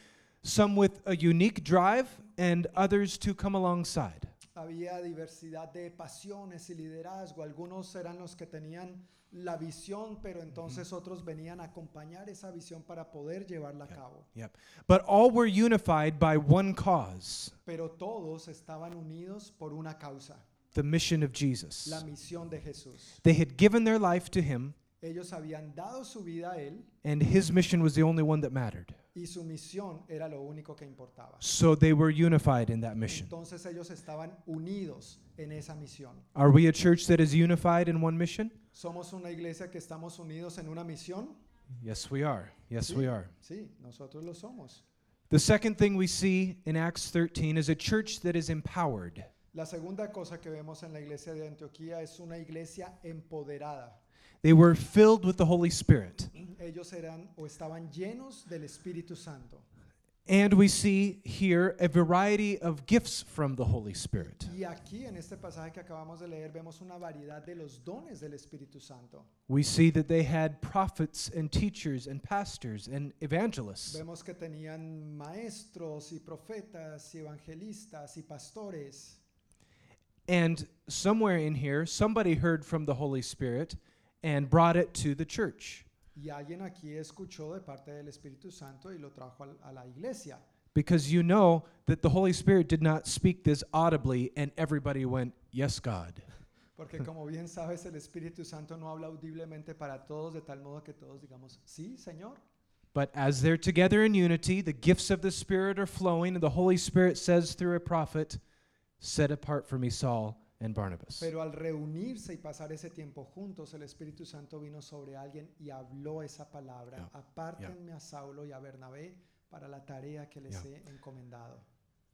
some with a unique drive and others to come alongside. Había diversidad de pasiones y liderazgo. Algunos eran los que tenían la visión, pero entonces otros venían a acompañar esa visión para poder llevarla a cabo. Yep. But all were unified by one cause Pero todos estaban unidos por una causa, the mission of Jesus. la misión de Jesús. They had given their life to him, Ellos habían dado su vida a Él and his mission was the only one that mattered. y su misión era lo único que importaba. So they were unified in that mission. Entonces ellos estaban unidos en esa misión. Are we a church that is unified in one mission? ¿Somos una iglesia que estamos unidos en una misión? Yes, we are. Yes, Sí. we are. Sí, nosotros lo somos. The second thing we see in Acts 13 is a church that is empowered. La segunda cosa que vemos en la iglesia de Antioquía es una iglesia empoderada. They were filled with the Holy Spirit. Ellos eran o estaban llenos del Espíritu Santo. And we see here a variety of gifts from the Holy Spirit. Y aquí en este pasaje que acabamos de leer vemos una variedad de los dones del Espíritu Santo. We see that they had prophets and teachers and pastors and evangelists. Vemos que tenían maestros y profetas y evangelistas y pastores. And somewhere in here, somebody heard from the Holy Spirit and brought it to the church. Y alguien aquí escuchó de parte del Espíritu Santo y lo trajo a la iglesia. Because you know that the Holy Spirit did not speak this audibly and everybody went, Yes, God. Porque como bien sabes, el Espíritu Santo no habla audiblemente para todos, de tal modo que todos digamos, sí, Señor. But as they're together in unity, the gifts of the Spirit are flowing, and the Holy Spirit says through a prophet, Set apart for me Saul and Barnabas. Pero al reunirse y pasar ese tiempo juntos, el Espíritu Santo vino sobre alguien y habló esa palabra. Yeah. Apártenme a Saulo y a Bernabé para la tarea que les Yeah. he encomendado.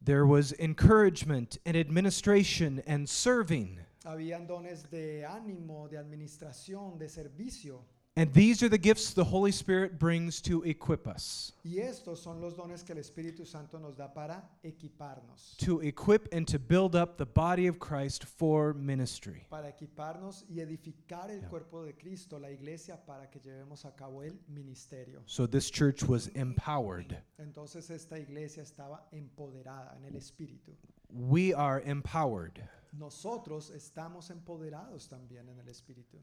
There was encouragement and administration and serving. Habían dones de ánimo, de administración, de servicio. And these are the gifts the Holy Spirit brings to equip us, Y estos son los dones que el Espíritu Santo nos da para equiparnos. to equip and to build up the body of Christ for ministry. Para equiparnos y edificar el Yeah. cuerpo de Cristo, la iglesia, para que llevemos a cabo el ministerio. So this church was empowered. Entonces esta iglesia estaba empoderada en el Espíritu. we are empowered. nosotros estamos empoderados también en el Espíritu.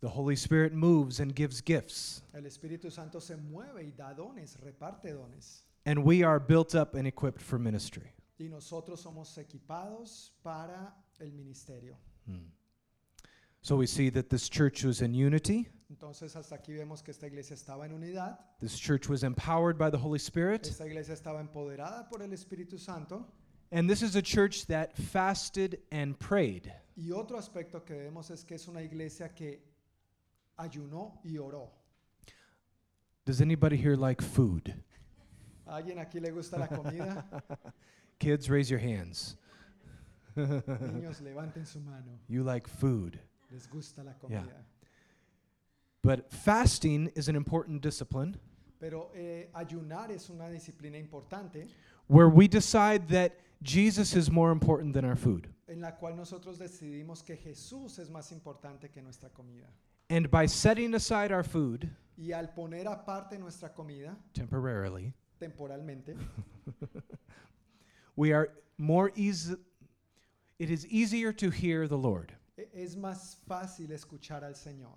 The Holy Spirit moves and gives gifts, El Espíritu Santo se mueve y da dones, reparte dones. and we are built up and equipped for ministry. Y nosotros somos equipados para el ministerio. Hmm. So we see that this church was in unity, Entonces hasta aquí vemos que esta iglesia estaba en unidad, this church was empowered by the Holy Spirit, esta iglesia estaba empoderada por el Espíritu Santo. and this is a church that fasted and prayed. Y otro aspecto que vemos es que es una iglesia que ayunó y oró. Does anybody here like food? ¿A alguien aquí le gusta la comida? Kids, raise your hands. Niños, levanten su mano. You like food. Les gusta la Yeah. But fasting is an important discipline Pero eh, ayunar es una disciplina importante where we decide that Jesus is more important than our food. en la cual nosotros decidimos que Jesús es más importante que nuestra comida. And by setting aside our food Y al poner aparte nuestra comida temporarily, temporalmente, we are more easy it is easier to hear the Lord. es más fácil escuchar al Señor.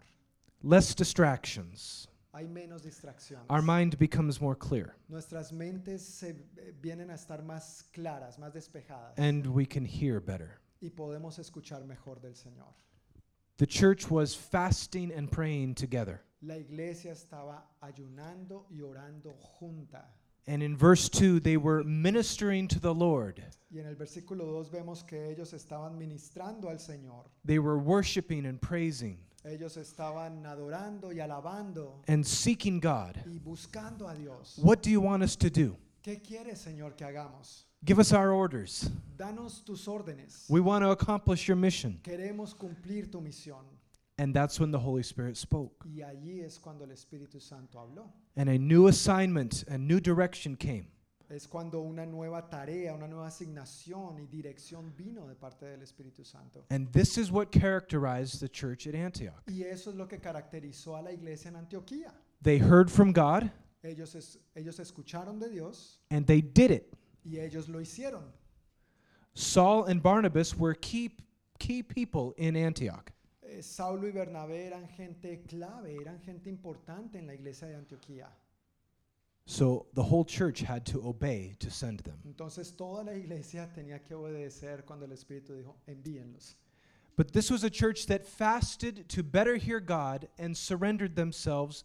Less distractions. Hay menos distracciones. Our mind becomes more clear Nuestras mentes se eh, vienen a estar más claras, más despejadas and we can hear better. y podemos escuchar mejor del Señor. The church was fasting and praying together. La iglesia estaba ayunando y orando junta. And in verse 2, they were ministering to the Lord. Y en el versículo 2 vemos que ellos estaban ministrando al Señor. They were worshiping and praising Ellos estaban adorando y alabando and seeking God. y buscando a Dios. What do you want us to do? ¿Qué quieres, Señor, que hagamos? Give us our orders. Danos tus órdenes. We want to accomplish your mission. Queremos cumplir tu misión. And that's when the Holy Spirit spoke. Y allí es cuando el Espíritu Santo habló. And a new assignment, a new direction came. Es cuando una nueva tarea, una nueva asignación y dirección vino de parte del Espíritu Santo. And this is what characterized the church at Antioch. Y eso es lo que caracterizó a la iglesia en Antioquía. They heard from God Ellos, es- ellos escucharon de Dios and they did it. Y ellos lo hicieron. Saul and Barnabas were key, key people in Antioch. Eh, Saulo y Bernabé eran gente clave, eran gente importante en la iglesia de Antioquía. So the whole church had to obey to send them. Entonces toda la iglesia tenía que obedecer cuando el Espíritu dijo, envíenlos. But this was a church that fasted to better hear God and surrendered themselves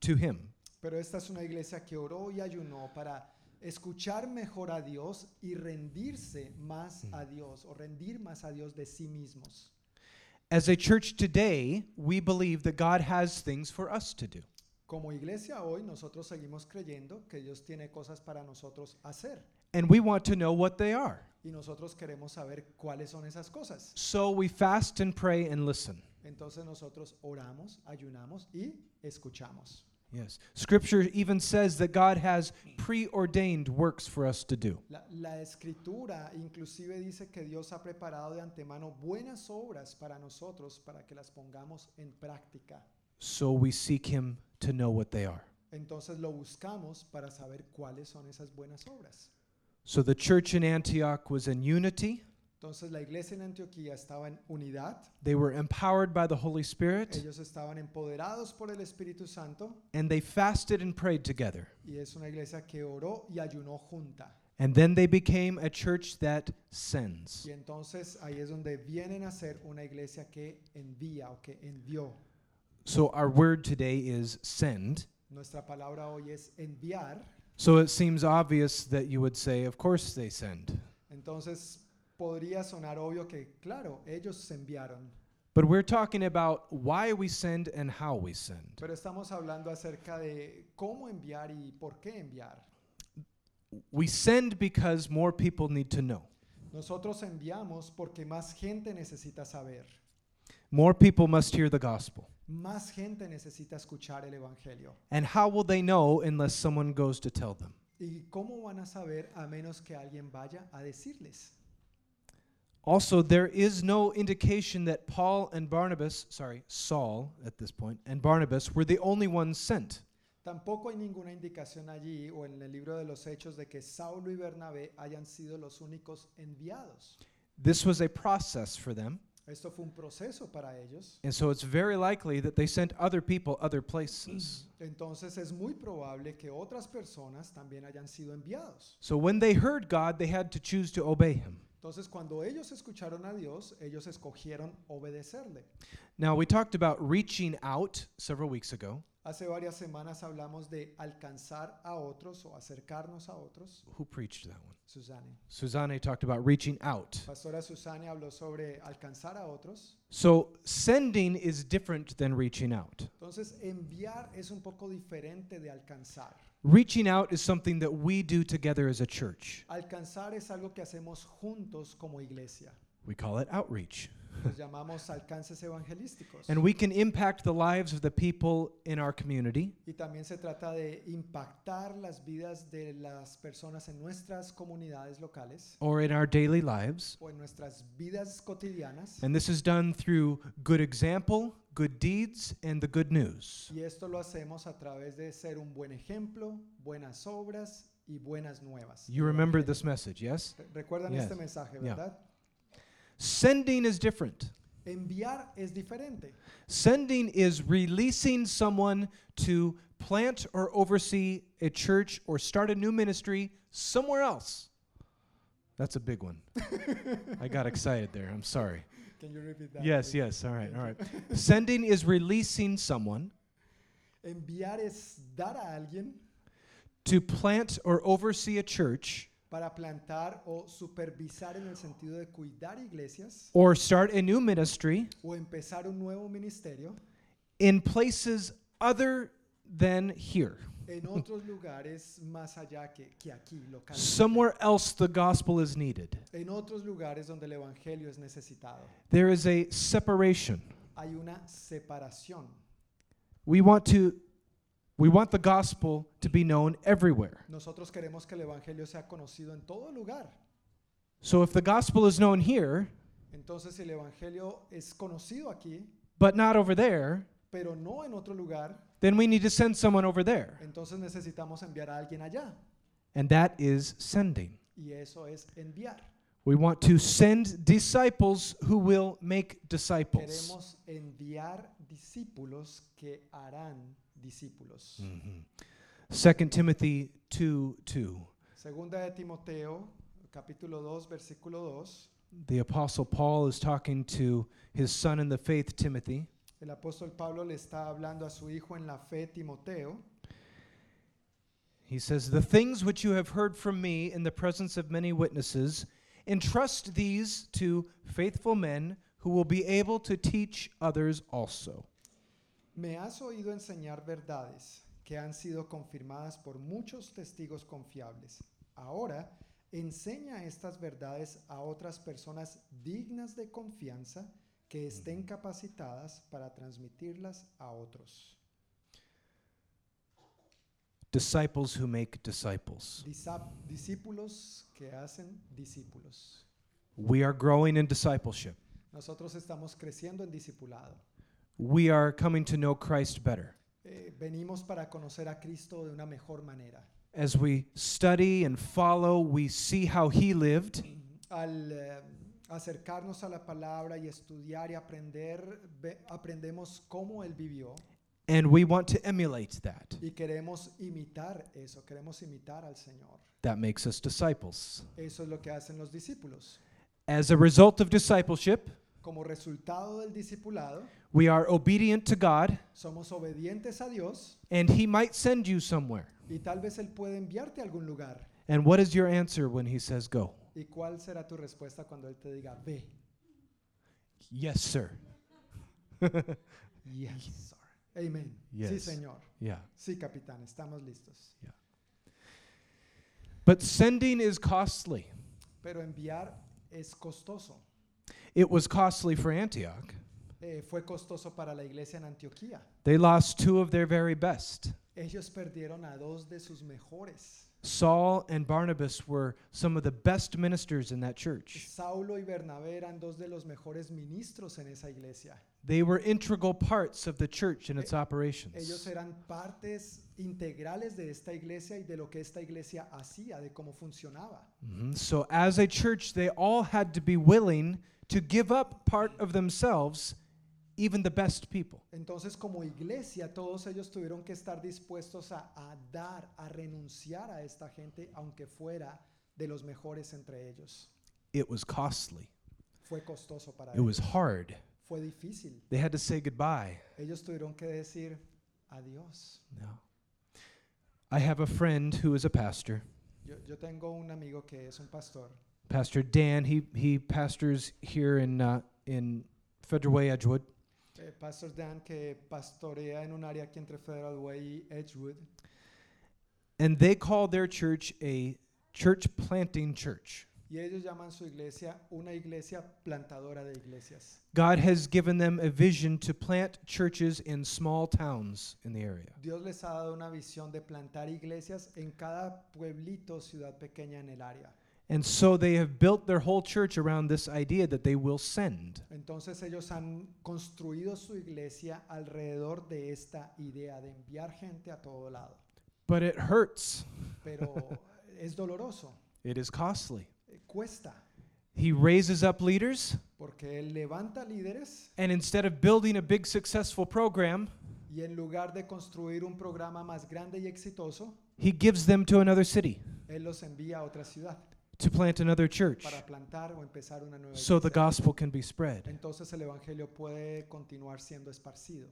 to Him. Pero esta es una iglesia que oró y ayunó para escuchar mejor a Dios y rendirse más mm. a Dios o rendir más a Dios de sí mismos. As a church today, we believe that God has things for us to do. Como iglesia hoy nosotros seguimos creyendo que Dios tiene cosas para nosotros hacer And we want to know what they are. y nosotros queremos saber cuáles son esas cosas. So we fast and pray and listen. Entonces nosotros oramos, ayunamos y escuchamos. Yes. Scripture even says that God has preordained works for us to do. La, la escritura inclusive dice que Dios ha preparado de antemano buenas obras para nosotros para que las pongamos en práctica. So we seek Him to know what they are. Entonces lo buscamos para saber cuáles son esas buenas obras. So the church in Antioch was in unity. Entonces la iglesia en Antioquía estaba en unidad, They were empowered by the Holy Spirit ellos estaban empoderados por el Espíritu Santo and they fasted and prayed together. y es una iglesia que oró y ayunó junta. And then they became a church that sends. Y entonces ahí es donde vienen a ser una iglesia que envía o que envió. So our word today is send. Nuestra palabra hoy es enviar. So it seems obvious that you would say, of course they send. Entonces podría sonar obvio que, claro, ellos se enviaron. But we're talking about why we send and how we send. Pero estamos hablando acerca de cómo enviar y por qué enviar. We send because more people need to know. Nosotros enviamos porque más gente necesita saber. More people must hear the gospel. Más gente necesita escuchar el Evangelio. And how will they know unless someone goes to tell them? ¿Y cómo van a saber a menos que alguien vaya a decirles? Also, there is no indication that Paul and Barnabas, sorry, Saul at this point, and Barnabas were the only ones sent. Tampoco hay ninguna indicación allí o en el libro de los Hechos de que Saulo y Bernabé hayan sido los únicos enviados. This was a process for them, Esto fue un proceso para ellos. and so it's very likely that they sent other people other places. Entonces es muy probable que otras personas también hayan sido enviados. So when they heard God, they had to choose to obey him. Entonces cuando ellos escucharon a Dios, ellos escogieron obedecerle. Now, we talked about reaching out several weeks ago. Hace varias semanas hablamos de alcanzar a otros o acercarnos a otros. Who preached that one? Susane. Suzanne talked about reaching out. Pastora Susane habló sobre alcanzar a otros. So, sending is different than reaching out. Entonces, enviar es un poco diferente de alcanzar. Reaching out is something that we do together as a church. Alcanzar es algo que hacemos juntos como iglesia. We call it outreach. Los llamamos alcances evangelísticos. And we can impact the lives of the people in our community Y también se trata de impactar las vidas de las personas en nuestras comunidades locales or in our daily lives. o en nuestras vidas cotidianas. And this is done through good example, good deeds, and the good news. Y esto lo hacemos a través de ser un buen ejemplo, buenas obras y buenas nuevas. You remember this message, yes? Recuerdan Yes. este mensaje, Yeah. Sending is different. Enviar es diferente. Sending is releasing someone to plant or oversee a church or start a new ministry somewhere else. That's a big one. I got excited there. I'm sorry. Can you repeat that, Yes, please? yes. All right, all right. Sending is releasing someone Enviar es dar a alguien to plant or oversee a church para plantar o supervisar en el sentido de cuidar iglesias or start a new ministry o empezar un nuevo ministerio in places other than here. en otros lugares más allá que, que aquí, localmente. Somewhere else the gospel is needed. En otros lugares donde el evangelio es necesitado. There is a separation. Hay una separación. We want to we want the gospel to be known everywhere. Nosotros queremos que el evangelio sea conocido en todo lugar. So if the gospel is known here Entonces, si el evangelio es conocido aquí, but not over there, pero no en otro lugar, then we need to send someone over there. entonces necesitamos enviar a alguien allá. And that is sending. Y eso es enviar. We want to send disciples who will make disciples. Queremos enviar discípulos que harán discípulos. 2 Timothy 2 2. Segunda de Timoteo, capítulo 2, versículo 2. The apostle Paul is talking to his son in the faith Timothy. El apóstol Pablo le está hablando a su hijo en la fe, Timoteo. He says, The things which you have heard from me in the presence of many witnesses, entrust these to faithful men who will be able to teach others also. Me has oído enseñar verdades que han sido confirmadas por muchos testigos confiables. Ahora, enseña estas verdades a otras personas dignas de confianza que estén capacitadas para transmitirlas a otros. Disciples who make disciples. Discípulos que hacen discípulos. We are growing in discipleship. Nosotros estamos creciendo en discipulado. We are coming to know Christ better. Eh, venimos para conocer a Cristo de una mejor manera. As we study and follow, we see how he lived, Al eh, acercarnos a la palabra y estudiar y aprender, ve- aprendemos cómo Él vivió and we want to emulate that. y queremos imitar eso, queremos imitar al Señor. That makes us disciples. Eso es lo que hacen los discípulos. As a result of discipleship, Como resultado del discipulado, we are obedient to God, somos obedientes a Dios and he might send you somewhere. y tal vez Él puede enviarte a algún lugar. And what is your answer when he says go? ¿Y cuál será tu respuesta cuando Él te diga, ve? Yes, sir. Yes, sir. Amen. Sí, Yes. Señor. Yeah. Sí, capitán, estamos listos. But sending is costly. Pero enviar es costoso. It was costly for Antioch. Eh, fue costoso para la iglesia en Antioquía. They lost two of their very best. Ellos perdieron a dos de sus mejores. Saul and Barnabas were some of the best ministers in that church. Saulo y Bernabé eran dos de los mejores ministros en esa iglesia. They were integral parts of the church and its ellos operations. eran partes integrales de esta iglesia y de lo que esta iglesia hacía, de cómo funcionaba. Mhm. So, as a church, they all had to be willing to give up part of themselves, even the best people. Entonces, como iglesia, todos ellos tuvieron que estar dispuestos a, a dar, a renunciar a esta gente, aunque fuera de los mejores entre ellos. It was costly, Fue costoso para it was ellos. hard. Fue difícil. They had to say goodbye. Ellos tuvieron que decir adiós. No. I have a friend who is a pastor, Yo, yo tengo un amigo que es un pastor, Pastor Dan. He, he pastors here in, uh, in Federal Way, Edgewood. Eh, Pastor Dan, que pastorea en un área aquí entre Federal Way y Edgewood. And they call their church a church planting church. Y ellos llaman su iglesia una iglesia plantadora de iglesias. God has given them a vision to plant churches in small towns in the area. Dios les ha dado una visión de plantar iglesias en cada pueblito, ciudad pequeña en el área. And so they have built their whole church around this idea that they will send. Entonces ellos han construido su iglesia alrededor de esta idea de enviar gente a todo lado. But it hurts, Pero es doloroso, it is costly. eh, cuesta, He raises up leaders, porque él levanta líderes. And instead of building a big successful program, y en lugar de construir un programa más grande y exitoso, he gives them to another city. él los envía a otra ciudad to plant another church para plantar o empezar una nueva so the gospel can be spread. Entonces el evangelio puede continuar siendo esparcido.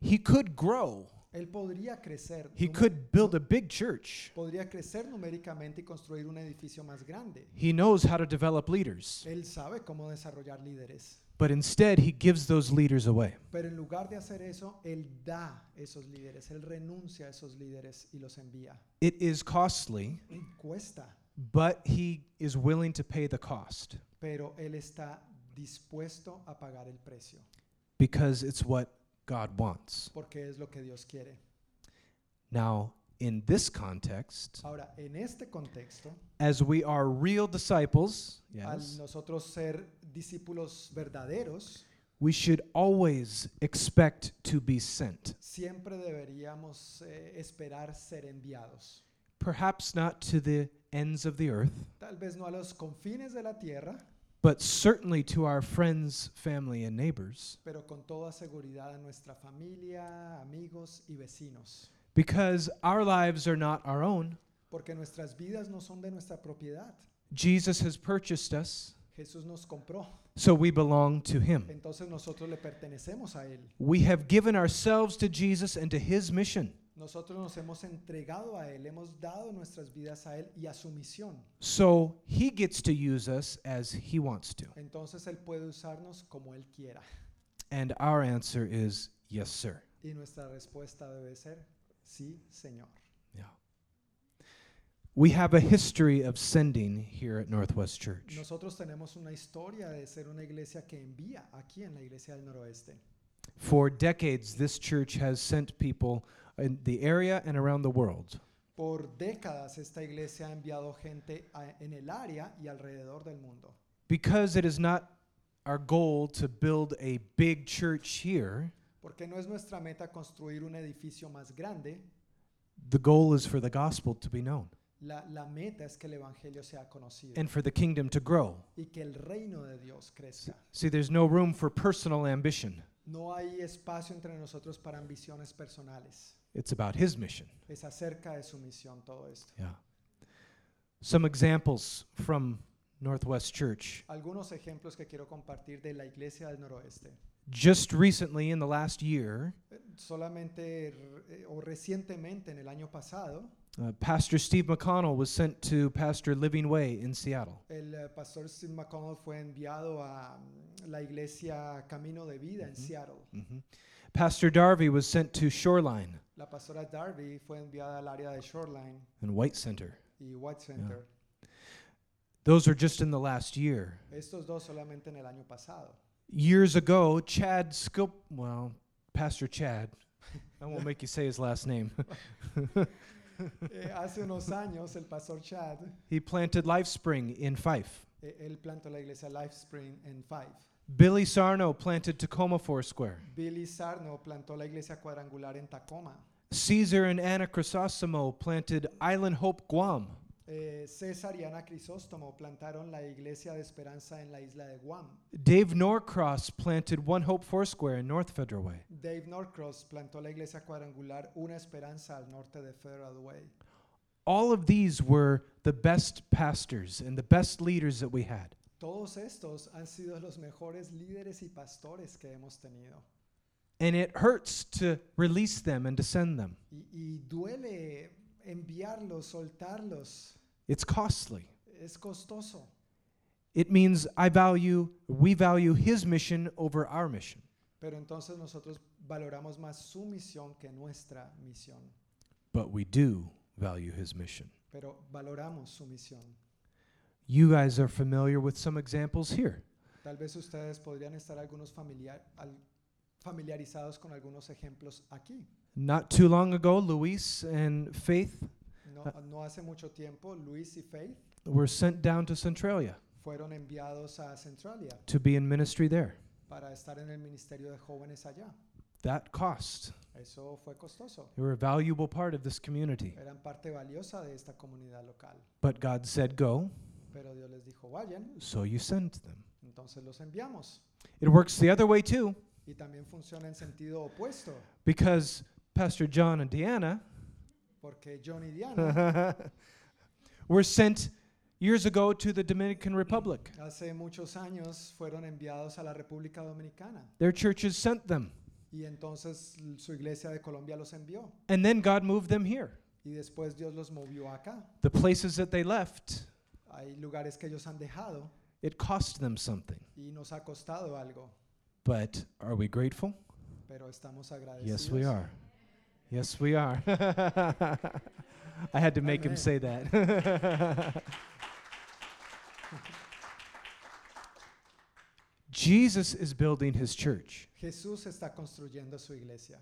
He could grow, Él podría crecer, he could build a big church. podría crecer numéricamente y construir un edificio más grande. He knows how to develop leaders, Él sabe cómo desarrollar líderes, but instead he gives those leaders away. pero en lugar de hacer eso, él da esos líderes, él renuncia a esos líderes y los envía. It is costly, Cuesta, but he is willing to pay the cost pero él está dispuesto a pagar el precio, because it's what God wants. porque es lo que Dios quiere. Now, in this context, Ahora, en este contexto, as we are real disciples, al yes, nosotros ser discípulos verdaderos, we should always expect to be sent. siempre deberíamos eh, esperar ser enviados. Perhaps not to the ends of the earth, Tal vez no a los confines de la tierra, but certainly to our friends, family, and neighbors, pero con toda seguridad a nuestra familia, amigos y vecinos. because our lives are not our own. Porque nuestras vidas no son de nuestra propiedad. Jesus has purchased us, Jesús nos compró. so we belong to him. Entonces nosotros le pertenecemos a Él. We have given ourselves to Jesus and to his mission. Nosotros nos hemos entregado a Él, hemos dado nuestras vidas a Él y a su misión. So he gets to use us as he wants to. Entonces Él puede usarnos como Él quiera. And our answer is yes, sir. Y nuestra respuesta debe ser, sí, Señor. Yeah. We have a history of sending here at Northwest Church. Nosotros tenemos una historia de ser una iglesia que envía aquí en la iglesia del noroeste. For decades, this church has sent people in the area and around the world. Por décadas esta iglesia ha enviado gente a- en el área y alrededor del mundo. Because it is not our goal to build a big church here, Porque no es nuestra meta construir un edificio más grande, the goal is for the gospel to be known la, la meta es que el evangelio sea conocido and for the kingdom to grow. y que el reino de Dios crezca. See, there's no room for personal ambition, No hay espacio entre nosotros para ambiciones personales. It's about his mission. Es acerca de su misión todo esto. Yeah. Some examples from Northwest Church. Algunos ejemplos que quiero compartir de la iglesia del noroeste. Just recently, in the last year, Solamente eh, o recientemente en el año pasado, uh, Pastor Steve McConnell was sent to Pastor Living Way in Seattle. el eh, pastor Steve McConnell fue enviado a mm, la iglesia Camino de Vida en Ujú. Seattle. Mhm. Pastor Darby was sent to Shoreline La pastora Darby fue enviada al área de Shoreline and White Center. y White Center. Those are just in the last year. Estos dos solamente en el año pasado. Years ago, Chad Skil, well, Pastor Chad, I won't make you say his last name. Eh, hace unos años el pastor Chad, he planted Life Spring in Fife. eh, él plantó la iglesia Life Spring en Five. Billy Sarno planted Tacoma Foursquare. Billy Sarno plantó la iglesia cuadrangular en Tacoma. Caesar and Anna Chrysosimo planted Island Hope Guam. Eh, César y Ana Crisóstomo plantaron la iglesia de esperanza en la isla de Guam. Dave Norcross planted One Hope Foursquare in North Federal Way. Dave Norcross plantó la iglesia cuadrangular Una Esperanza al norte de Federal Way. All of these were the best pastors and the best leaders that we had. Todos estos han sido los mejores líderes y pastores que hemos tenido. And it hurts to release them and to send them. Y, y duele enviarlos, soltarlos. It's costly. Es costoso. It means I value, we value his mission over our mission. Pero entonces nosotros valoramos más su misión que nuestra misión. But we do value his mission. Pero valoramos su misión. You guys are familiar with some examples here. Tal vez ustedes podrían estar algunos familiar, al- familiarizados con algunos ejemplos aquí. Not too long ago, Luis and Faith No, Ah. no hace mucho tiempo, Luis y Faith were sent down to Centralia fueron enviados a Centralia to be in ministry there. para estar en el ministerio de jóvenes allá. That cost. Eso fue costoso. They were a valuable part of this community. Eran parte valiosa de esta comunidad local. But God said, Go, Pero Dios les dijo, vayan, so you sent them. entonces los enviamos. It works the other way too, Y también funciona en sentido opuesto, because Pastor John and Deanna porque John y Diana were sent years ago to the Dominican Republic. hace muchos años fueron enviados a la República Dominicana. Their churches sent them. Y entonces su iglesia de Colombia los envió. And then God moved them here. Y después Dios los movió acá. The places that they left, Hay lugares que ellos han dejado it cost them something. y nos ha costado algo, But are we grateful? pero estamos agradecidos. Yes, we are. Yes, we are. I had to make him say that. Jesus is building his church. Jesús está construyendo su iglesia.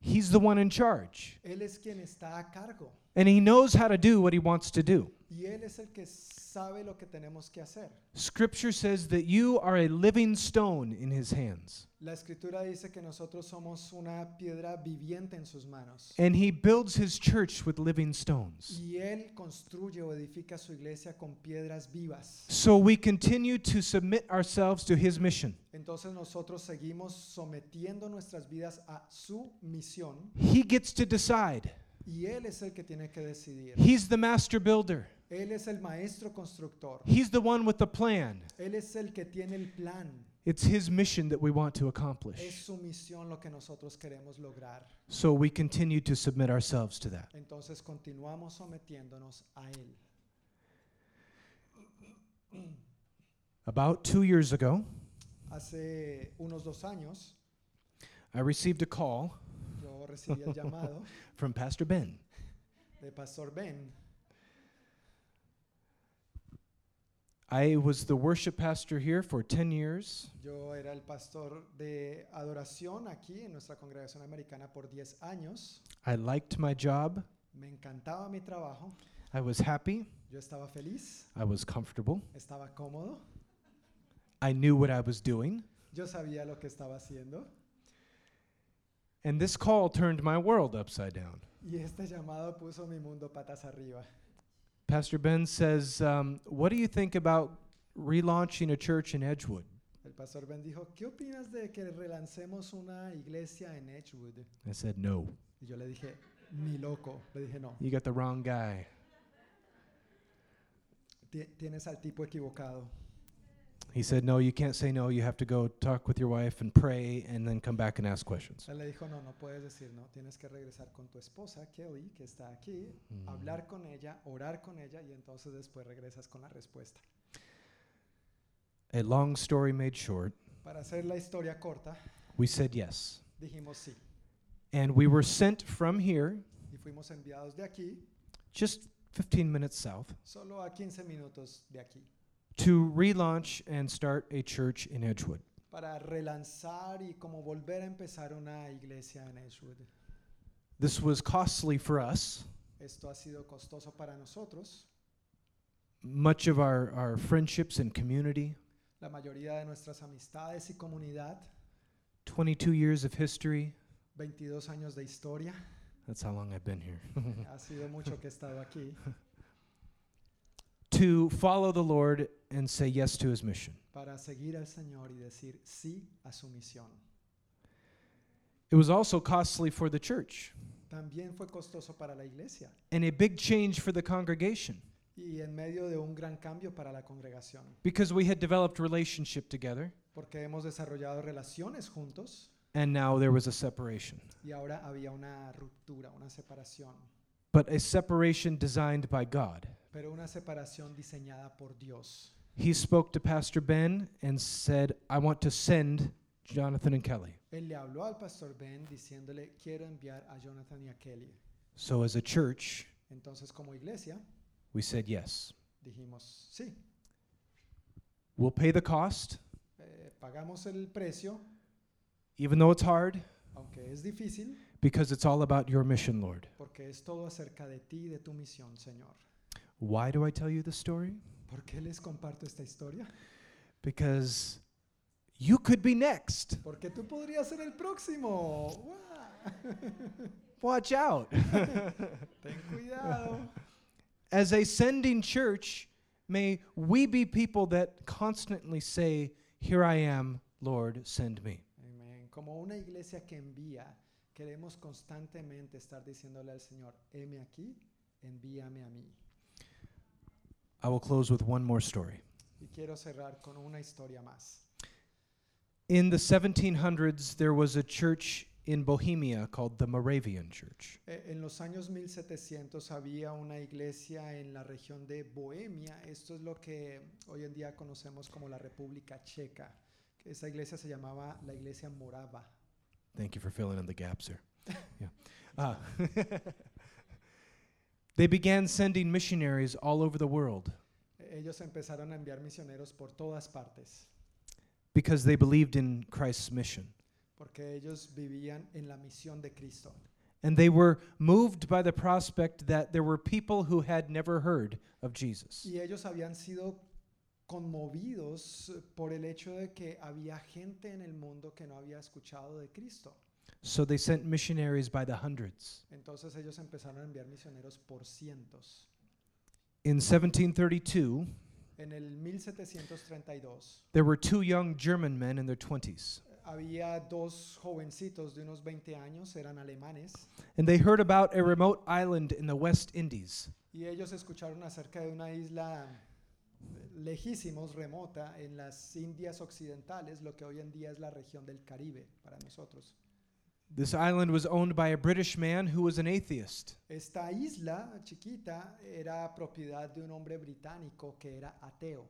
He's the one in charge. Él es quien está a cargo And he knows how to do what he wants to do. y Él es el que sabe lo que tenemos que hacer. Scripture says that you are a living stone in his hands. La escritura dice que nosotros somos una piedra viviente en sus manos. And he builds his church with living stones. Y Él construye o edifica su iglesia con piedras vivas. So we continue to submit ourselves to his mission. Entonces nosotros seguimos sometiendo nuestras vidas a su misión He gets to decide. Y Él es el que tiene que decidir. He's the master builder. Él es el maestro constructor. He's the one with the plan. Él es el que tiene el plan. It's his mission that we want to Es accomplish. su misión lo que nosotros queremos lograr. So we continue to submit ourselves to that. Entonces continuamos sometiéndonos a Él. About two years ago, Hace unos dos años I received a call yo recibí el llamado from Pastor Ben. de Pastor Ben. I was the worship pastor here for 10 years. Yo era el pastor de adoración aquí en nuestra congregación americana por 10 años. I liked my job. Me encantaba mi trabajo. I was happy. Yo estaba feliz, I was comfortable. estaba cómodo. I knew what I was doing. Yo sabía lo que estaba haciendo. And this call turned my world upside down. Y este llamado puso mi mundo patas arriba. Pastor Ben says, um, What do you think about relaunching a church in Edgewood? El pastor Ben dijo, ¿qué opinas de que relancemos una iglesia en Edgewood? I said, No, Y yo le dije, ni loco. Le dije, no, you got the wrong guy. tienes al tipo equivocado. He said, No, you can't say no. You have to go talk with your wife and pray and then come back and ask questions. Él le dijo, no, no puedes decir no. Tienes que regresar con tu esposa, Kelly, que está aquí, Mm. hablar con ella, orar con ella y entonces después regresas con la respuesta. A long story made short, Para hacer la historia corta, we said yes. dijimos sí. And we were sent from here, Y fuimos enviados de aquí, just 15 minutes south, solo a 15 minutos de aquí, to relaunch and start a church in Edgewood. para relanzar y como volver a empezar una iglesia en Edgewood. This was costly for us. Esto ha sido costoso para nosotros. Much of our, our friendships and community La mayoría de nuestras amistades y comunidad, 22 years of history. 22 años de historia, That's how long I've been here. ha sido mucho que he estado aquí, to follow the Lord and say yes to his mission. para seguir al Señor y decir sí a su misión. It was also costly for the church. También fue costoso para la iglesia. And a big change for the congregation. Y en medio de un gran cambio para la congregación, because we had developed relationship together. Porque hemos desarrollado relaciones juntos. And now there was a separation. y ahora había una ruptura, una separación, But a separation designed by God. pero una separación diseñada por Dios. He spoke to Pastor Ben and said, I want to send Jonathan and Kelly. Él le habló al pastor Ben diciéndole, quiero enviar a Jonathan y a Kelly. So as a church, Entonces como iglesia we said yes. dijimos, sí, We'll pay the cost, eh, pagamos el precio, even though it's hard, aunque es difícil, because it's all about your mission, Lord. porque es todo acerca de ti de tu misión, Señor. Why do I tell you this story? ¿Por qué les comparto esta historia? Because you could be next. Porque tú podrías ser el próximo. ¡Guau! Watch out. Ten cuidado. As a sending church, may we be people that constantly say, Here I am, Lord, send me. Como una iglesia que envía, queremos constantemente estar diciéndole al Señor, heme aquí, envíame a mí. I will close with one more story. Y quiero cerrar con una historia más. In the 1700s, there was a church in Bohemia called the Moravian Church. Eh, En los años 1700 había una iglesia en la región de Bohemia. Esto es lo que hoy en día conocemos como la República Checa. Esa iglesia se llamaba la iglesia morava. Thank you for filling in the gaps there. yeah. Uh, they began sending missionaries all over the world Ellos empezaron a enviar misioneros por todas partes because they believed in Christ's mission. porque ellos vivían en la misión de Cristo. And they were moved by the prospect that there were people who had never heard of Jesus. Y ellos habían sido conmovidos por el hecho de que había gente en el mundo que no había escuchado de Cristo. So they sent missionaries by the hundreds. Entonces ellos empezaron a enviar misioneros por cientos. In 1732, En el 1732 there were two young German men in their 20s, había dos jovencitos de unos 20 años, eran alemanes, and they heard about a remote island in the West Indies y ellos escucharon acerca de una isla lejísimos, remota, en las Indias Occidentales, lo que hoy en día es la región del Caribe para nosotros. This island was owned by a British man who was an atheist. Esta isla chiquita era propiedad de un hombre británico que era ateo.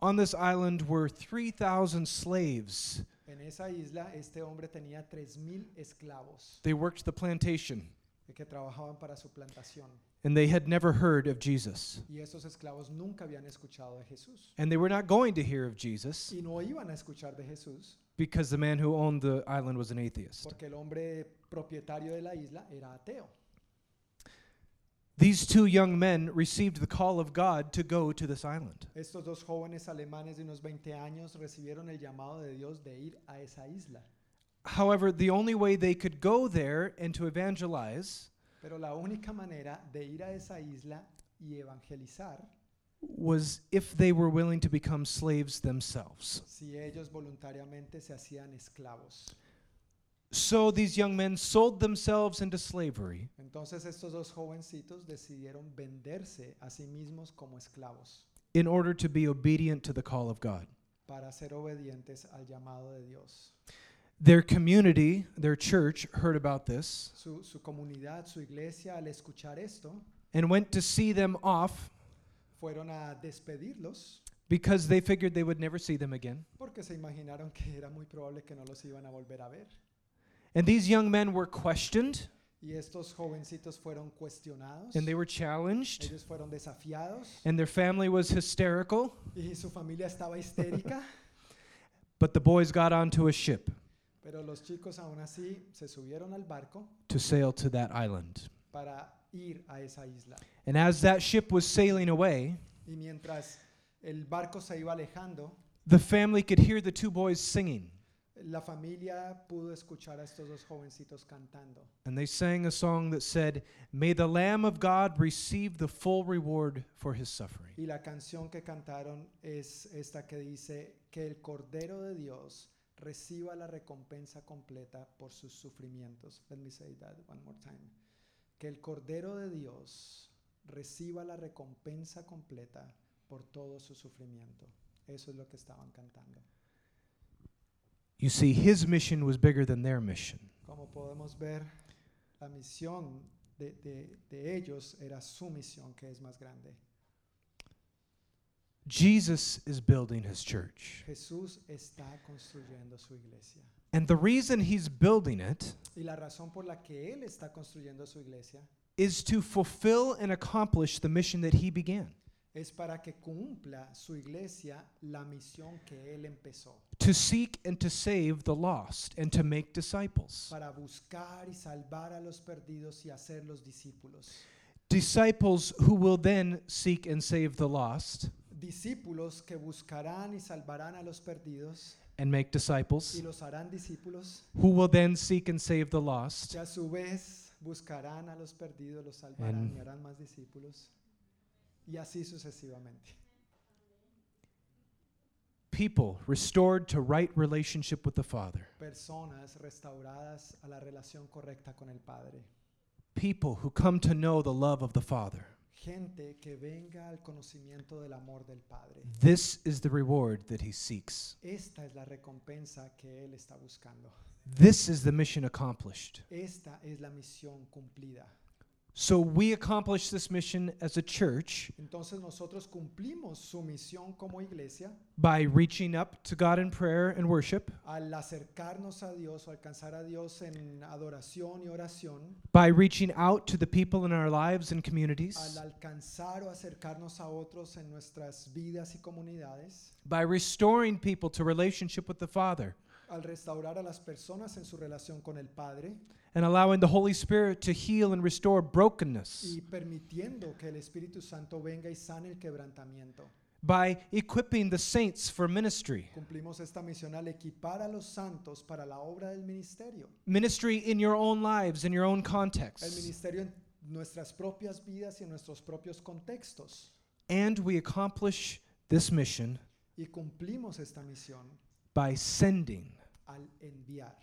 On this island were 3,000 slaves. En esa isla este hombre tenía 3.000 esclavos They worked the plantation, que trabajaban para su plantación and they had never heard of Jesus. y esos nunca de Jesús And they were not going to hear of Jesus no iban a de Jesús because the man who owned the island was an atheist. el de la isla era ateo. These two young men received the call of God to go to this island. Estos dos jóvenes alemanes de unos 20 años recibieron el llamado de Dios de ir a esa isla. However, the only way they could go there and to evangelize Pero la única manera de ir a esa isla y evangelizar was if they were willing to become slaves themselves. si ellos voluntariamente se hacían esclavos. So these young men sold themselves into slavery Entonces estos dos jovencitos decidieron venderse a sí mismos como esclavos in order to be obedient to the call of God. para ser obedientes al llamado de Dios. Their community, their church, heard about this Su, su comunidad, su iglesia, al escuchar esto, and went to see them off fueron a despedirlos because they figured they would never see them again. porque se imaginaron que era muy probable que no los iban a volver a ver. And these young men were questioned Y estos jovencitos fueron cuestionados, and they were challenged, ellos fueron desafiados and their family was hysterical. y su familia estaba histérica, But the boys got onto a ship pero los chicos aún así se subieron al barco to sail to that island. para ir a esa isla. And as that ship was sailing away, Y mientras el barco se iba alejando, The family could hear the two boys singing, La familia pudo escuchar a estos dos jovencitos cantando and they sang a song that said, May the Lamb of God receive the full reward for his suffering. y la canción que cantaron es esta que dice que el Cordero de Dios reciba la recompensa completa por sus sufrimientos. Let me say that one more time. Que el Cordero de Dios reciba la recompensa completa por todo su sufrimiento. Eso es lo que estaban cantando. You see, his mission was bigger than their mission. Como podemos ver, la misión de, de- de ellos era su misión, que es más grande. Jesus is building his church. Jesús está construyendo su iglesia. And the reason he's building it Y la razón por la que Él está construyendo su iglesia is to fulfill and accomplish the mission that he began es para que cumpla su iglesia la misión que Él empezó, to seek and to save the lost and to make disciples. para buscar y salvar a los perdidos y hacer los discípulos. Disciples who will then seek and save the lost Discípulos que buscarán y salvarán a los perdidos and make y disciples los harán discípulos, who will then seek and save the lost que a su vez buscarán a los perdidos, los salvarán And- y harán más discípulos, y así sucesivamente. people restored to right relationship with the Father, Personas restauradas a la relación correcta con el Padre. people who come to know the love of the Father. Gente que venga al conocimiento del amor del Padre. This is the reward that he seeks. Esta es la recompensa que Él está buscando. This is the mission accomplished. Esta es la misión cumplida. So we accomplish this mission as a church Entonces nosotros cumplimos su misión como iglesia by reaching up to God in prayer and worship, al acercarnos a Dios o alcanzar a Dios en adoración y oración, by reaching out to the people in our lives and al communities, alcanzar o acercarnos a otros en nuestras vidas y comunidades, by restoring people to relationship with the Father, al restaurar a las personas en su relación con el Padre and allowing the Holy Spirit to heal and restore brokenness, y permitiendo que el Espíritu Santo venga y sane el quebrantamiento. by equipping the saints for ministry, Cumplimos esta misión al equipar a los santos para la obra del ministerio. ministry in your own lives, in your own El context. ministerio en nuestras propias vidas y en nuestros propios contextos. And we accomplish this mission Y cumplimos esta misión by sending. Al enviar.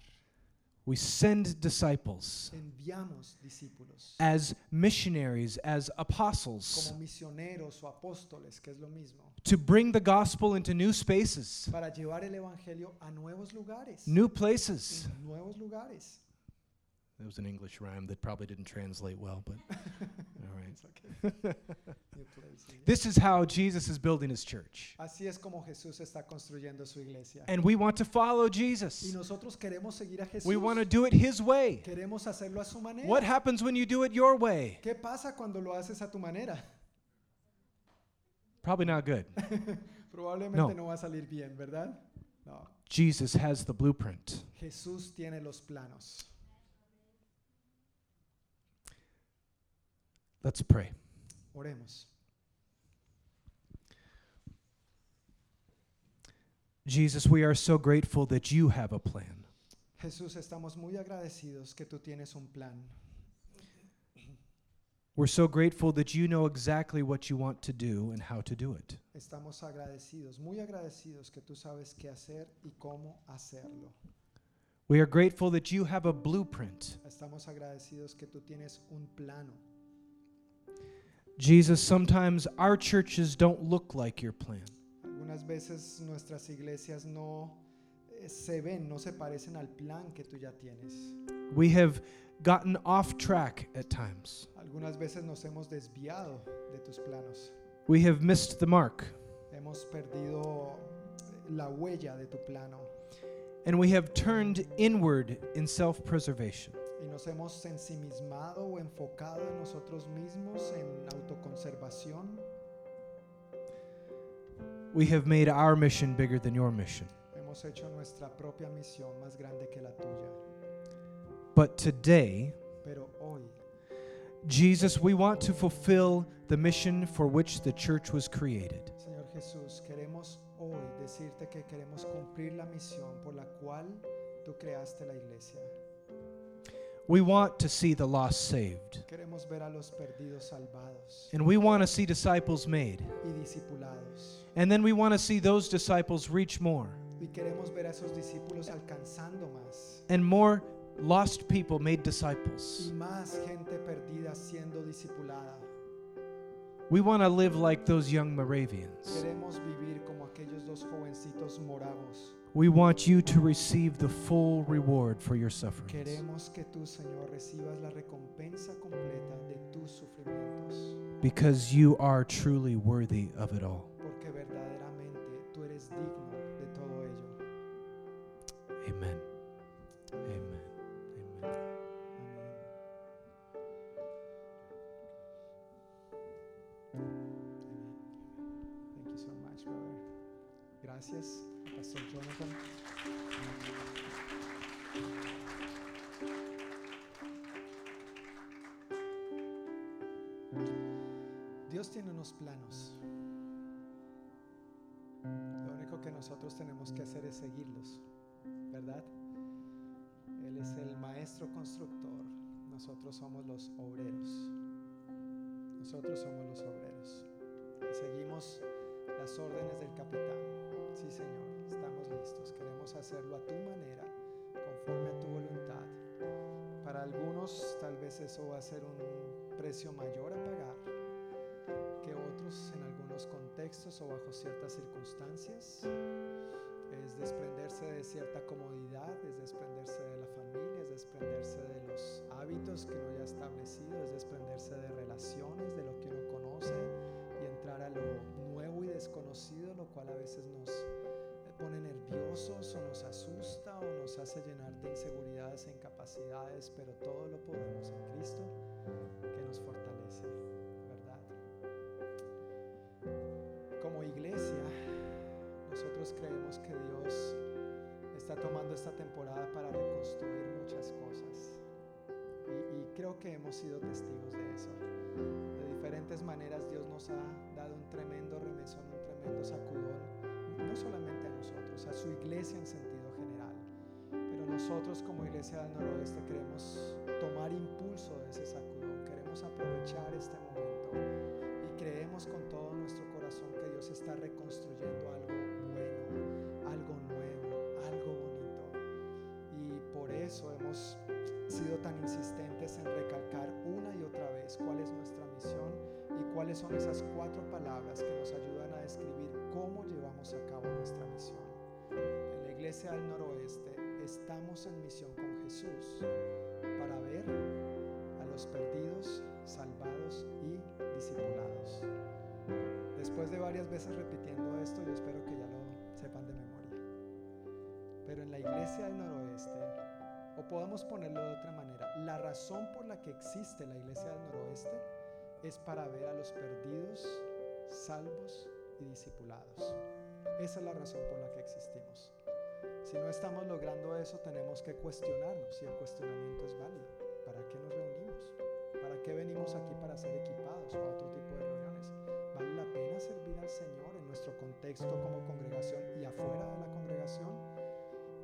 We send disciples Enviamos discípulos as missionaries, as apostles, como misioneros o apóstoles, que es lo mismo, to bring the gospel into new spaces, para llevar el evangelio a nuevos lugares. new places. Nuevos lugares. That was an English rhyme that probably didn't translate well, but all right. Okay. This is how Jesus is building his church. Así es como Jesús está construyendo su iglesia. And we want to follow Jesus. Y nosotros queremos seguir a Jesús. We want to do it his way. Queremos hacerlo a su manera. What happens when you do it your way? ¿Qué pasa cuando lo haces a tu manera? Probably not good. Probablemente No. no. va a salir bien, ¿verdad? No. Jesus has the blueprint. Jesús tiene los planos. Let's pray. Oremos. Jesus, we are so grateful that you have a plan. Jesús, estamos muy agradecidos que tú tienes un plan. We're so grateful that you know exactly what you want to do and how to do it. Estamos agradecidos, muy agradecidos que tú sabes qué hacer y cómo hacerlo. We are grateful that you have a blueprint. Estamos agradecidos que tú tienes un plano. Jesus, sometimes our churches don't look like your plan. Algunas veces nuestras iglesias no eh, se ven, no se parecen al plan que tú ya tienes. We have gotten off track at times. Algunas veces nos hemos desviado de tus planos. We have missed the mark. Hemos perdido eh, la huella de tu plano And we have turned inward in self preservation. Y nos hemos ensimismado o enfocado en nosotros mismos en autoconservación. We have made our mission bigger than your mission. Hemos hecho nuestra propia misión más grande que la tuya. But today, Pero hoy, Jesus, we want to fulfill the mission for which the church was created. Señor Jesús, queremos hoy decirte que queremos cumplir la misión por la cual tú creaste la iglesia. We want to see the lost saved. Queremos ver a los perdidos salvados And we want to see disciples made. And then we want to see those disciples reach more Y queremos ver a esos discípulos alcanzando más. and more lost people made Y disciples. más gente perdida siendo discipulada. We want to live like those young Moravians. Queremos vivir como aquellos dos jovencitos moravos. We want you to receive the full reward for your sufferings. Queremos que tú, Señor, recibas la recompensa completa de tus sufrimientos. Because you are truly worthy of it all. Porque verdaderamente tú eres digno de todo ello. Amen. Amen. Amen. Amén. Thank you so much, brother. Gracias, Pastor Jonathan. Dios tiene unos planos. Lo único que nosotros tenemos que hacer es seguirlos, ¿verdad? Él es el maestro constructor. Nosotros somos los obreros. Nosotros somos los obreros. Seguimos las órdenes del capitán. Sí, Señor, listos. Queremos hacerlo a tu manera, conforme a tu voluntad. Para algunos tal vez eso va a ser un precio mayor a pagar que otros en algunos contextos o bajo ciertas circunstancias. Es desprenderse de cierta comodidad, es desprenderse de la familia, es desprenderse de los hábitos que uno ya ha establecido, es desprenderse de relaciones, de lo que uno conoce y entrar a lo nuevo y desconocido, lo cual a veces nos pone nerviosos o nos asusta o nos hace llenar de inseguridades e incapacidades, pero todo lo podemos en Cristo que nos fortalece, ¿verdad? Como iglesia, nosotros creemos que Dios está tomando esta temporada para reconstruir muchas cosas. Y, y creo que hemos sido testigos de eso. De diferentes maneras Dios nos ha dado un tremendo remesón, un tremendo sacudón, no solamente a nosotros, a su iglesia en sentido general. Pero nosotros como iglesia del noroeste queremos tomar impulso de ese sacudón, queremos aprovechar este momento y creemos con todo nuestro corazón que Dios está reconstruyendo algo bueno, algo nuevo, algo bonito. Y por eso hemos sido tan insistentes en recalcar una y otra vez cuál es nuestra misión y cuáles son esas cuatro palabras llevamos a cabo nuestra misión. En la iglesia del noroeste estamos en misión con Jesús para ver a los perdidos, salvados y discipulados. Después de varias veces repitiendo esto, yo espero que ya lo sepan de memoria. Pero en la iglesia del noroeste, o podemos ponerlo de otra manera, la razón por la que existe la iglesia del noroeste es para ver a los perdidos, salvos y discipulados. Esa es la razón por la que existimos. Si no estamos logrando eso, tenemos que cuestionarnos y el cuestionamiento es válido. ¿Para qué nos reunimos? ¿Para qué venimos aquí para ser equipados o otro tipo de reuniones? ¿Vale la pena servir al Señor en nuestro contexto como congregación y afuera de la congregación?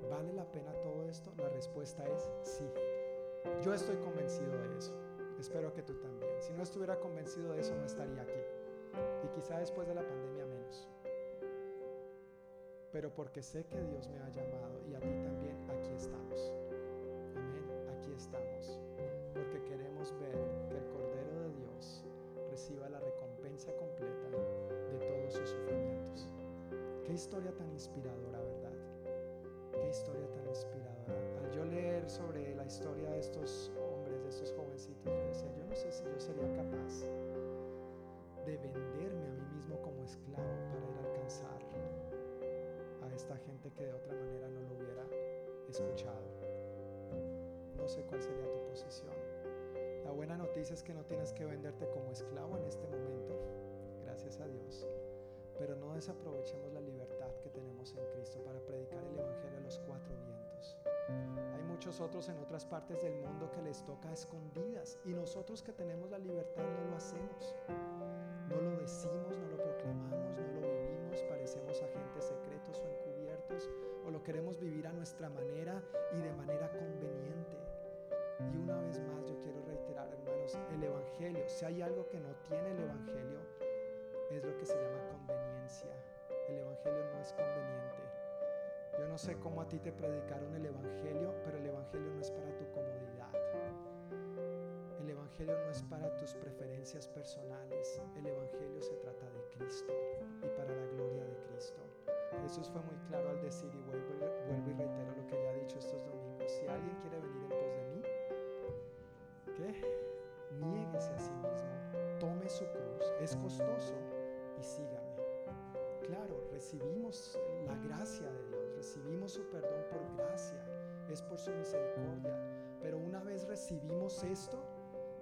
¿Vale la pena todo esto? La respuesta es sí. Yo estoy convencido de eso. Espero que tú también. Si no estuviera convencido de eso, no estaría aquí. Y quizá después de la pandemia. Pero porque sé que Dios me ha llamado y a ti también, aquí estamos. Amén. Aquí estamos. Porque queremos ver que el Cordero de Dios reciba la recompensa completa de todos sus sufrimientos. Qué historia tan inspiradora, ¿verdad? Qué historia tan inspiradora. Al yo leer sobre la historia de estos hombres, de estos jovencitos, yo decía, yo no sé si yo sería capaz de venderme a mí mismo como esclavo esta gente que de otra manera no lo hubiera escuchado. No sé cuál sería tu posición. La buena noticia es que no tienes que venderte como esclavo en este momento, gracias a Dios. Pero no desaprovechemos la libertad que tenemos en Cristo para predicar el Evangelio a los cuatro vientos. Hay muchos otros en otras partes del mundo que les toca a escondidas y nosotros que tenemos la libertad no lo hacemos. No lo decimos, no lo proclamamos, no lo vivimos, parecemos o queremos vivir a nuestra manera y de manera conveniente. Y una vez más yo quiero reiterar, hermanos, el Evangelio, si hay algo que no tiene el Evangelio, es lo que se llama conveniencia. El Evangelio no es conveniente. Yo no sé cómo a ti te predicaron el Evangelio, pero el Evangelio no es para tu comodidad. El Evangelio no es para tus preferencias personales. El Evangelio se trata de Cristo y para la gloria de Cristo. Jesús fue muy claro al decir, y vuelvo, y reitero lo que ya dicho estos domingos, si alguien quiere venir en pos de mí, ¿qué? Niéguese a sí mismo, tome su cruz, es costoso y sígame. Claro, recibimos la gracia de Dios, recibimos su perdón por gracia, es por su misericordia, pero una vez recibimos esto,